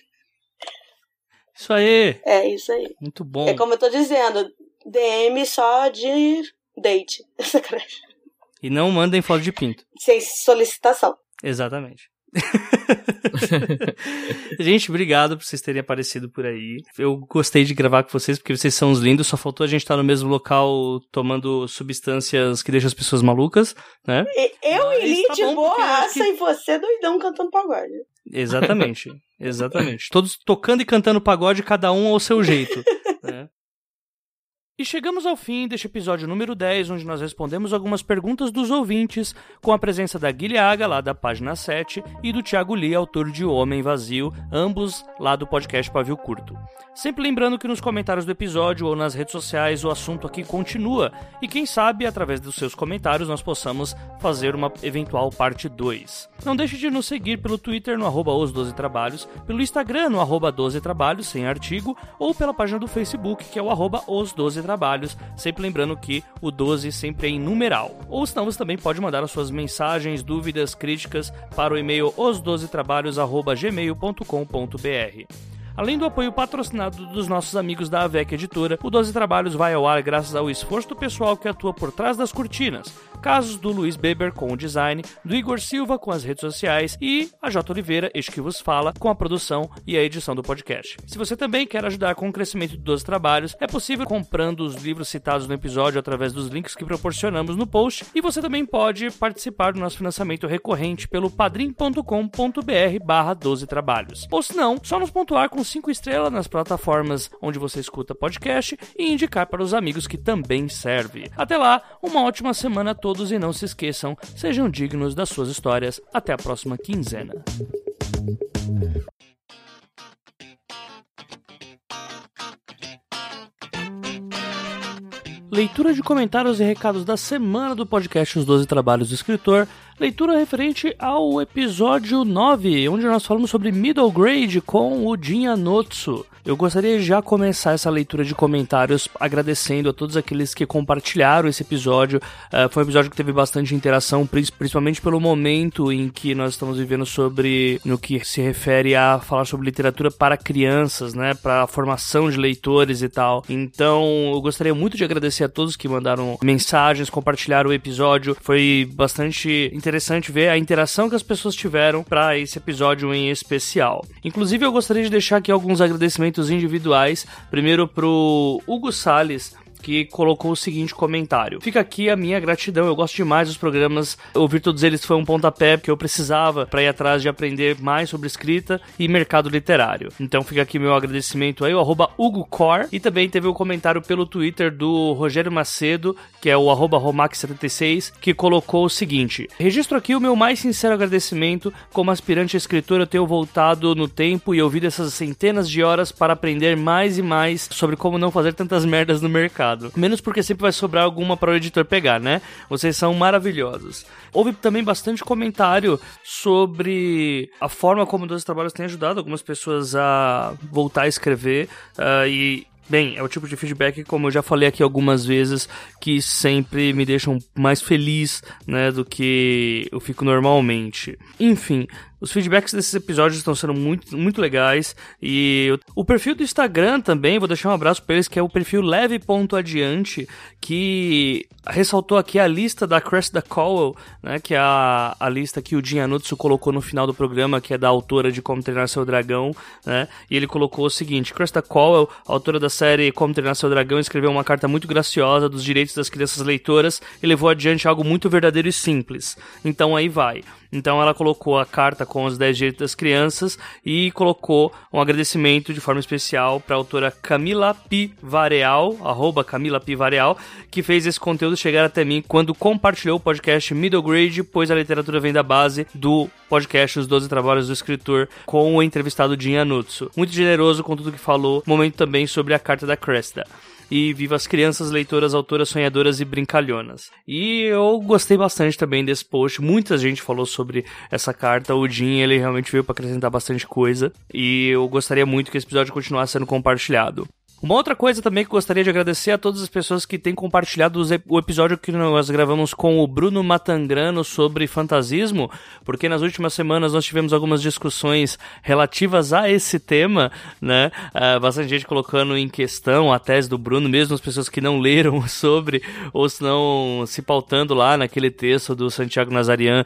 Isso aí. É isso aí. Muito bom. É como eu tô dizendo, DM só de date. *laughs* e não mandem foto de pinto. Sem solicitação. Exatamente. *laughs* gente, obrigado por vocês terem aparecido por aí. Eu gostei de gravar com vocês porque vocês são os lindos. Só faltou a gente estar no mesmo local tomando substâncias que deixam as pessoas malucas, né? Eu Mas e Lid tá boaça que... e você doidão cantando pagode. Exatamente, *laughs* exatamente. Todos tocando e cantando pagode, cada um ao seu jeito. né? E chegamos ao fim deste episódio número 10, onde nós respondemos algumas perguntas dos ouvintes, com a presença da Guilhaga, lá da página 7, e do Thiago Lee, autor de Homem Vazio, ambos lá do podcast Pavio Curto. Sempre lembrando que nos comentários do episódio ou nas redes sociais o assunto aqui continua, e quem sabe, através dos seus comentários, nós possamos fazer uma eventual parte 2. Não deixe de nos seguir pelo Twitter no arroba os 12 trabalhos, pelo Instagram no arroba 12 trabalhos, sem artigo, ou pela página do Facebook, que é o arroba os 12 trabalhos, sempre lembrando que o 12 sempre é em numeral. Ou senão você também pode mandar as suas mensagens, dúvidas, críticas para o e-mail os12trabalhos@gmail.com.br. Além do apoio patrocinado dos nossos amigos da AVEC Editora, o 12 Trabalhos vai ao ar graças ao esforço do pessoal que atua por trás das cortinas. Casos do Luiz Beber com o design, do Igor Silva com as redes sociais e a J. Oliveira, este que vos fala, com a produção e a edição do podcast. Se você também quer ajudar com o crescimento de 12 Trabalhos, é possível comprando os livros citados no episódio através dos links que proporcionamos no post e você também pode participar do nosso financiamento recorrente pelo padrim.com.br barra 12 trabalhos. Ou se não, só nos pontuar com 5 estrelas nas plataformas onde você escuta podcast e indicar para os amigos que também serve. Até lá, uma ótima semana a todos e não se esqueçam, sejam dignos das suas histórias. Até a próxima quinzena. Leitura de comentários e recados da semana do podcast Os Doze Trabalhos do Escritor leitura referente ao episódio 9, onde nós falamos sobre Middle Grade com o Jin Anotsu. Eu gostaria de já começar essa leitura de comentários agradecendo a todos aqueles que compartilharam esse episódio. Uh, foi um episódio que teve bastante interação, principalmente pelo momento em que nós estamos vivendo sobre no que se refere a falar sobre literatura para crianças, né, para a formação de leitores e tal. Então, eu gostaria muito de agradecer a todos que mandaram mensagens, compartilharam o episódio. Foi bastante interessante ver a interação que as pessoas tiveram para esse episódio em especial. Inclusive, eu gostaria de deixar aqui alguns agradecimentos individuais. Primeiro pro Hugo Sales, que colocou o seguinte comentário: Fica aqui a minha gratidão. Eu gosto demais dos programas. Ouvir todos eles foi um pontapé que eu precisava para ir atrás de aprender mais sobre escrita e mercado literário. Então fica aqui meu agradecimento aí, o arroba. E também teve um comentário pelo Twitter do Rogério Macedo, que é o arroba Romax76, que colocou o seguinte: Registro aqui o meu mais sincero agradecimento. Como aspirante a escritor, eu tenho voltado no tempo e ouvido essas centenas de horas para aprender mais e mais sobre como não fazer tantas merdas no mercado Menos porque sempre vai sobrar alguma para o editor pegar, né? Vocês são maravilhosos. Houve também bastante comentário sobre a forma como os trabalhos têm ajudado algumas pessoas a voltar a escrever uh, e Bem, é o tipo de feedback, como eu já falei aqui algumas vezes, que sempre me deixam mais feliz, né, do que eu fico normalmente. Enfim, os feedbacks desses episódios estão sendo muito, muito legais. E o perfil do Instagram também, vou deixar um abraço para eles, que é o perfil leve.adiante, que ressaltou aqui a lista da Crest Cowell, né, que é a, a lista que o Jin colocou no final do programa, que é da autora de Como Treinar Seu Dragão, né, e ele colocou o seguinte, Cresta Cowell, autora da série Como Treinar Seu Dragão, escreveu uma carta muito graciosa dos direitos das crianças leitoras e levou adiante algo muito verdadeiro e simples. Então aí vai. Então ela colocou a carta com os 10 direitos das crianças e colocou um agradecimento de forma especial para a autora Camila Pivareal, arroba Camila Pivareal, que fez esse conteúdo chegar até mim quando compartilhou o podcast Middle Grade, pois a literatura vem da base do podcast Os 12 Trabalhos do Escritor com o entrevistado Jin Anutsu. Muito generoso com tudo que falou, momento também sobre a carta da Cresta e Viva as Crianças, Leitoras, Autoras, Sonhadoras e Brincalhonas. E eu gostei bastante também desse post, muita gente falou sobre essa carta, o Jim, ele realmente veio para acrescentar bastante coisa, e eu gostaria muito que esse episódio continuasse sendo compartilhado. Uma outra coisa também que gostaria de agradecer a todas as pessoas que têm compartilhado o episódio que nós gravamos com o Bruno Matangrano sobre fantasismo, porque nas últimas semanas nós tivemos algumas discussões relativas a esse tema, né? Uh, bastante gente colocando em questão a tese do Bruno, mesmo as pessoas que não *laughs* leram sobre, ou se não se pautando lá naquele texto do Santiago Nazarian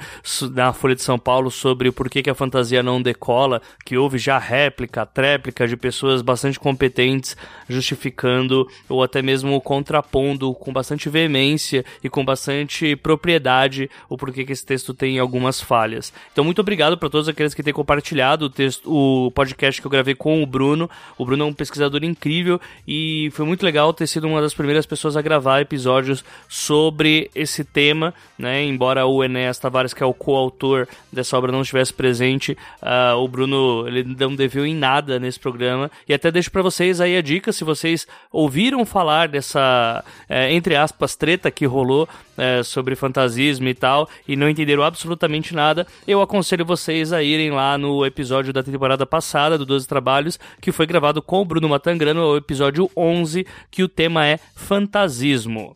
na Folha de São Paulo sobre o porquê que a fantasia não decola, que houve já réplica, tréplica de pessoas bastante competentes justificando ou até mesmo contrapondo com bastante veemência e com bastante propriedade o porquê que esse texto tem algumas falhas. Então, muito obrigado para todos aqueles que têm compartilhado o, texto, o podcast que eu gravei com o Bruno. O Bruno é um pesquisador incrível e foi muito legal ter sido uma das primeiras pessoas a gravar episódios sobre esse tema, né? Embora o Enéas Tavares, que é o coautor dessa obra, não estivesse presente, uh, o Bruno ele não deveu em nada nesse programa. E até deixo para vocês aí a dica, se vocês ouviram falar dessa, é, entre aspas, treta que rolou é, sobre fantasismo e tal, e não entenderam absolutamente nada, eu aconselho vocês a irem lá no episódio da temporada passada, do 12 Trabalhos, que foi gravado com o Bruno Matangrano, o episódio 11, que o tema é fantasismo.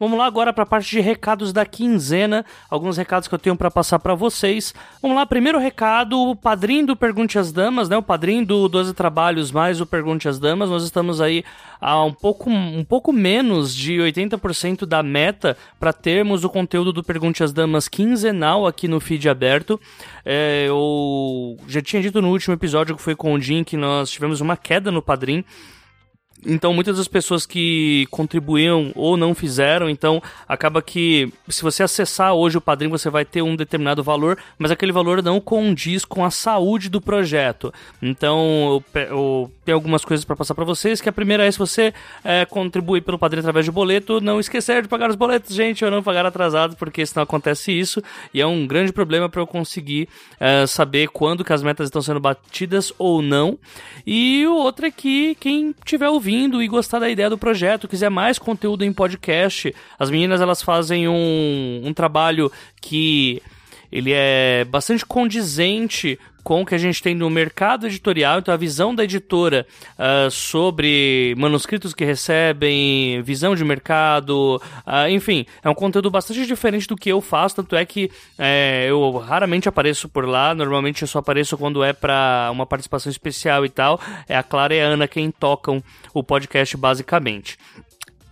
Vamos lá agora para a parte de recados da quinzena, alguns recados que eu tenho para passar para vocês. Vamos lá, primeiro recado, o padrinho do Pergunte às Damas, né? O padrinho do 12 Trabalhos mais o Pergunte às Damas. Nós estamos aí a um pouco, um pouco menos de 80% da meta para termos o conteúdo do Pergunte às Damas quinzenal aqui no feed aberto. É, eu já tinha dito no último episódio que foi com o Jim que nós tivemos uma queda no padrinho. Então, muitas das pessoas que contribuíam ou não fizeram, então acaba que se você acessar hoje o padrinho, você vai ter um determinado valor, mas aquele valor não condiz com a saúde do projeto. Então, eu, eu tenho algumas coisas para passar para vocês, que a primeira é se você é, contribuir pelo padrinho através de boleto, não esquecer de pagar os boletos, gente, ou não pagar atrasado, porque senão acontece isso, e é um grande problema para eu conseguir é, saber quando que as metas estão sendo batidas ou não. E o outro é que quem tiver ouvindo ouvindo e gostar da ideia do projeto, quiser mais conteúdo em podcast, as meninas elas fazem um, um trabalho que ele é bastante condizente com o que a gente tem no mercado editorial, então a visão da editora uh, sobre manuscritos que recebem, visão de mercado, uh, enfim, é um conteúdo bastante diferente do que eu faço, tanto é que é, eu raramente apareço por lá, normalmente eu só apareço quando é para uma participação especial e tal, é a Clara e a Ana quem tocam o podcast basicamente.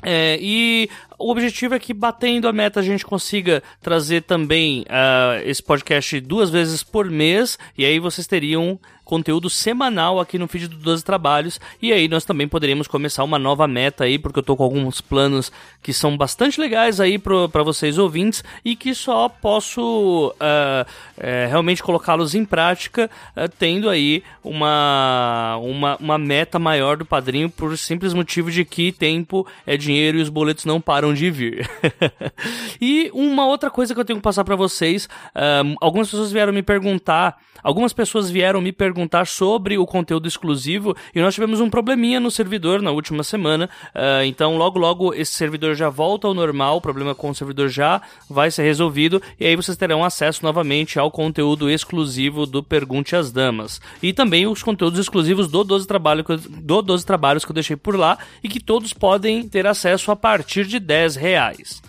É, e o objetivo é que, batendo a meta, a gente consiga trazer também uh, esse podcast duas vezes por mês. E aí vocês teriam conteúdo semanal aqui no feed do 12 Trabalhos. E aí nós também poderíamos começar uma nova meta aí, porque eu tô com alguns planos que são bastante legais aí para vocês ouvintes e que só posso uh, realmente colocá-los em prática uh, tendo aí uma, uma, uma meta maior do padrinho por simples motivo de que tempo é dinheiro e os boletos não param de vir. *laughs* e uma outra coisa que eu tenho que passar para vocês, algumas pessoas vieram me perguntar, algumas pessoas vieram me perguntar sobre o conteúdo exclusivo e nós tivemos um probleminha no servidor na última semana. Uh, então, logo, logo, esse servidor já volta ao normal, o problema com o servidor já vai ser resolvido e aí vocês terão acesso novamente ao conteúdo exclusivo do Pergunte às Damas. E também os conteúdos exclusivos do 12, trabalho, do 12 Trabalhos que eu deixei por lá e que todos podem ter acesso a partir de 10 reais.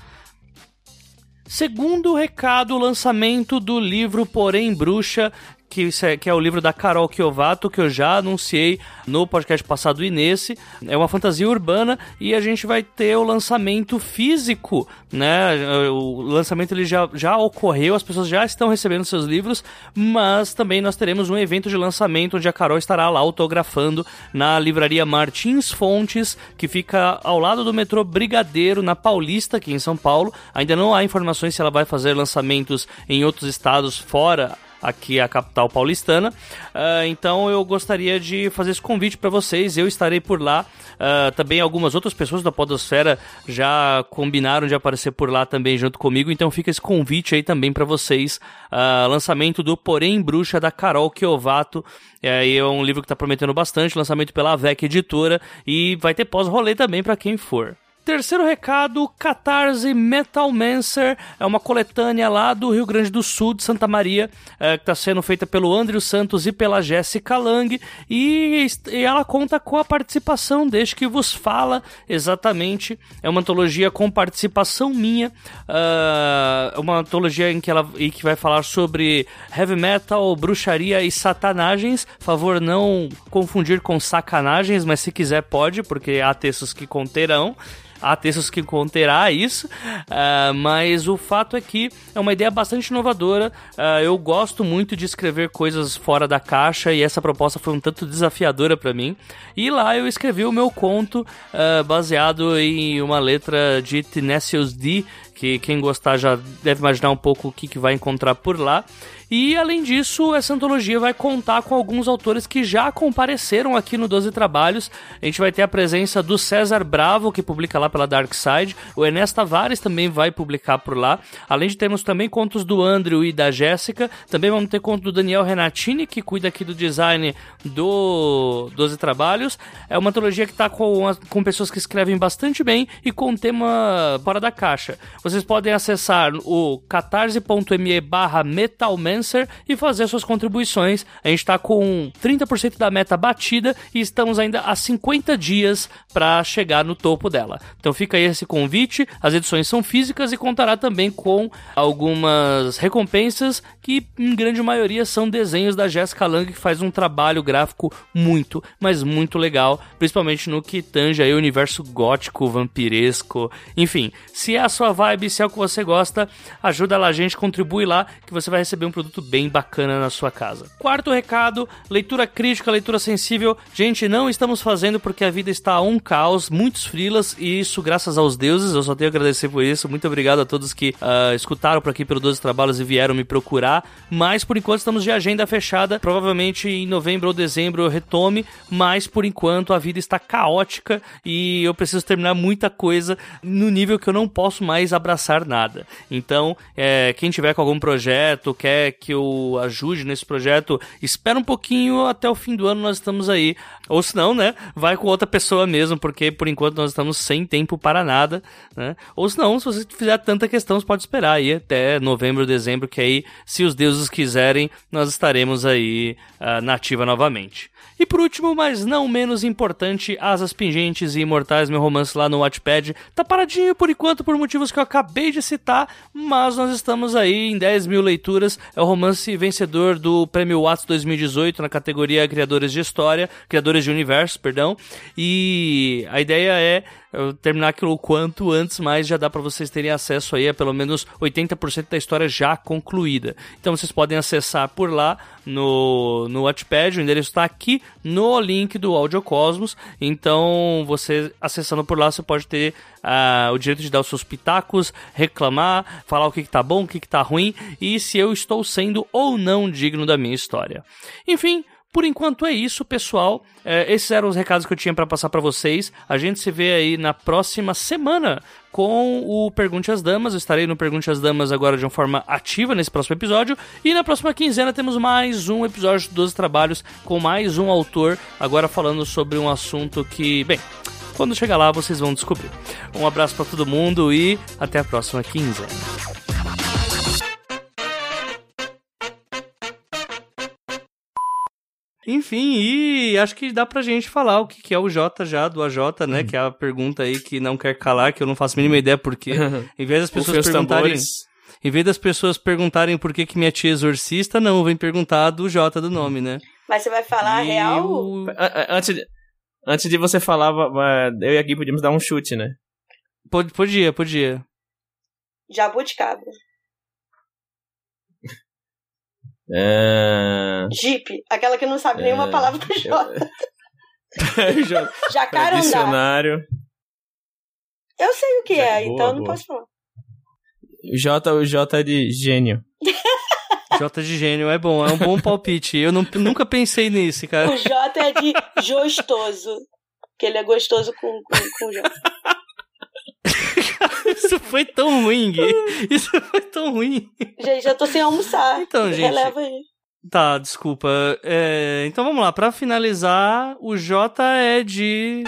Segundo recado, o lançamento do livro Porém Bruxa, que, é, que é o livro da Carol Kiovato, que eu já anunciei no podcast passado e nesse. É uma fantasia urbana e a gente vai ter o lançamento físico, né? O lançamento ele já, já ocorreu, as pessoas já estão recebendo seus livros, mas também nós teremos um evento de lançamento onde a Carol estará lá autografando na livraria Martins Fontes, que fica ao lado do metrô Brigadeiro, na Paulista, aqui em São Paulo. Ainda não há informações se ela vai fazer lançamentos em outros estados fora aqui a capital paulistana. Uh, então eu gostaria de fazer esse convite para vocês. Eu estarei por lá. Uh, também algumas outras pessoas da Podosfera já combinaram de aparecer por lá também junto comigo. Então fica esse convite aí também para vocês. Uh, lançamento do Porém Bruxa da Carol Kiovato. É, é um livro que está prometendo bastante. Lançamento pela VEC Editora. E vai ter pós-rolê também para quem for. Terceiro recado, Catarse Metal Mancer, é uma coletânea lá do Rio Grande do Sul, de Santa Maria, é, que está sendo feita pelo Andrew Santos e pela Jéssica Lang, e, e, ela conta com a participação deste que vos fala exatamente. É uma antologia com participação minha, uh, uma antologia em que ela em que vai falar sobre heavy metal, bruxaria e satanagens. Favor não confundir com sacanagens, mas se quiser pode, porque há textos que conterão há textos que conterá isso, uh, mas o fato é que é uma ideia bastante inovadora. Uh, eu gosto muito de escrever coisas fora da caixa e essa proposta foi um tanto desafiadora para mim. E lá eu escrevi o meu conto uh, baseado em uma letra de Tinesius D, que quem gostar já deve imaginar um pouco o que, que vai encontrar por lá. E além disso, essa antologia vai contar com alguns autores que já compareceram aqui no 12 Trabalhos. A gente vai ter a presença do César Bravo, que publica lá pela Dark Side. O Enes Tavares também vai publicar por lá. Além de termos também contos do Andrew e da Jéssica. Também vamos ter conto do Daniel Renatini, que cuida aqui do design do 12 Trabalhos. É uma antologia que está com, com pessoas que escrevem bastante bem e com tema fora da caixa. Vocês podem acessar o catarse.me barra metalman e fazer suas contribuições. A gente está com 30% da meta batida e estamos ainda a 50 dias para chegar no topo dela. Então fica aí esse convite. As edições são físicas e contará também com algumas recompensas que em grande maioria são desenhos da Jessica Lang que faz um trabalho gráfico muito, mas muito legal, principalmente no que tange aí o universo gótico, vampiresco, enfim. Se é a sua vibe, se é o que você gosta, ajuda lá a gente, contribui lá que você vai receber um produto produto bem bacana na sua casa. Quarto recado: leitura crítica, leitura sensível. Gente, não estamos fazendo porque a vida está um caos, muitos frilas, e isso graças aos deuses. Eu só tenho a agradecer por isso. Muito obrigado a todos que uh, escutaram por aqui pelo 12 Trabalhos e vieram me procurar. Mas por enquanto estamos de agenda fechada. Provavelmente em novembro ou dezembro eu retome, mas por enquanto a vida está caótica e eu preciso terminar muita coisa no nível que eu não posso mais abraçar nada. Então, é, quem tiver com algum projeto, quer que eu ajude nesse projeto, espera um pouquinho até o fim do ano nós estamos aí. Ou se não, né, vai com outra pessoa mesmo, porque por enquanto nós estamos sem tempo para nada, né? Ou se não, se você fizer tanta questão, você pode esperar aí até novembro, dezembro, que aí, se os deuses quiserem, nós estaremos aí uh, na ativa novamente. E por último, mas não menos importante, Asas Pingentes e Imortais, meu romance lá no Watchpad, tá paradinho por enquanto por motivos que eu acabei de citar, mas nós estamos aí em 10 mil leituras. É o romance vencedor do Prêmio Watts 2018 na categoria Criadores de História, Criadores de Universo, perdão. E a ideia é terminar aquilo o quanto antes, mas já dá para vocês terem acesso aí a pelo menos 80% da história já concluída. Então vocês podem acessar por lá no, no Watchpad, o endereço está aqui no link do Audiocosmos. Então você acessando por lá, você pode ter uh, o direito de dar os seus pitacos, reclamar, falar o que, que tá bom, o que, que tá ruim e se eu estou sendo ou não digno da minha história. Enfim, por enquanto é isso, pessoal. É, esses eram os recados que eu tinha para passar para vocês. A gente se vê aí na próxima semana com o Pergunte às Damas. Eu estarei no Pergunte às Damas agora de uma forma ativa nesse próximo episódio. E na próxima quinzena temos mais um episódio de 12 Trabalhos com mais um autor, agora falando sobre um assunto que, bem, quando chegar lá vocês vão descobrir. Um abraço para todo mundo e até a próxima quinzena. Enfim, e acho que dá pra gente falar o que, é o J já, do AJ, né? Hum. Que é a pergunta aí que não quer calar, que eu não faço a mínima ideia porque, *laughs* em vez das pessoas perguntarem... Em vez das pessoas perguntarem por que, que minha tia é exorcista, não, vem perguntar do J do nome, né? Mas você vai falar a E real? a- Antes de, antes de você falar, eu e a Gui podíamos dar um chute, né? Pod- Podia, podia. Jabuticaba. É... Jeep. Aquela que não sabe nenhuma É, palavra do J. *laughs* Já- Jacarandá. Dicionário. Eu sei o que é, Boa, então eu não boa. posso falar. O J, o J é de gênio. *laughs* J de gênio é bom, é um bom palpite. Eu não- nunca pensei nisso, cara. O J é de gostoso. Que ele é gostoso com, com, com J. *laughs* Isso foi tão ruim, Gui. Isso foi tão ruim. Gente, eu tô sem almoçar. Então, gente. Releva aí. Tá, desculpa. É, então vamos lá. Pra finalizar, o J é de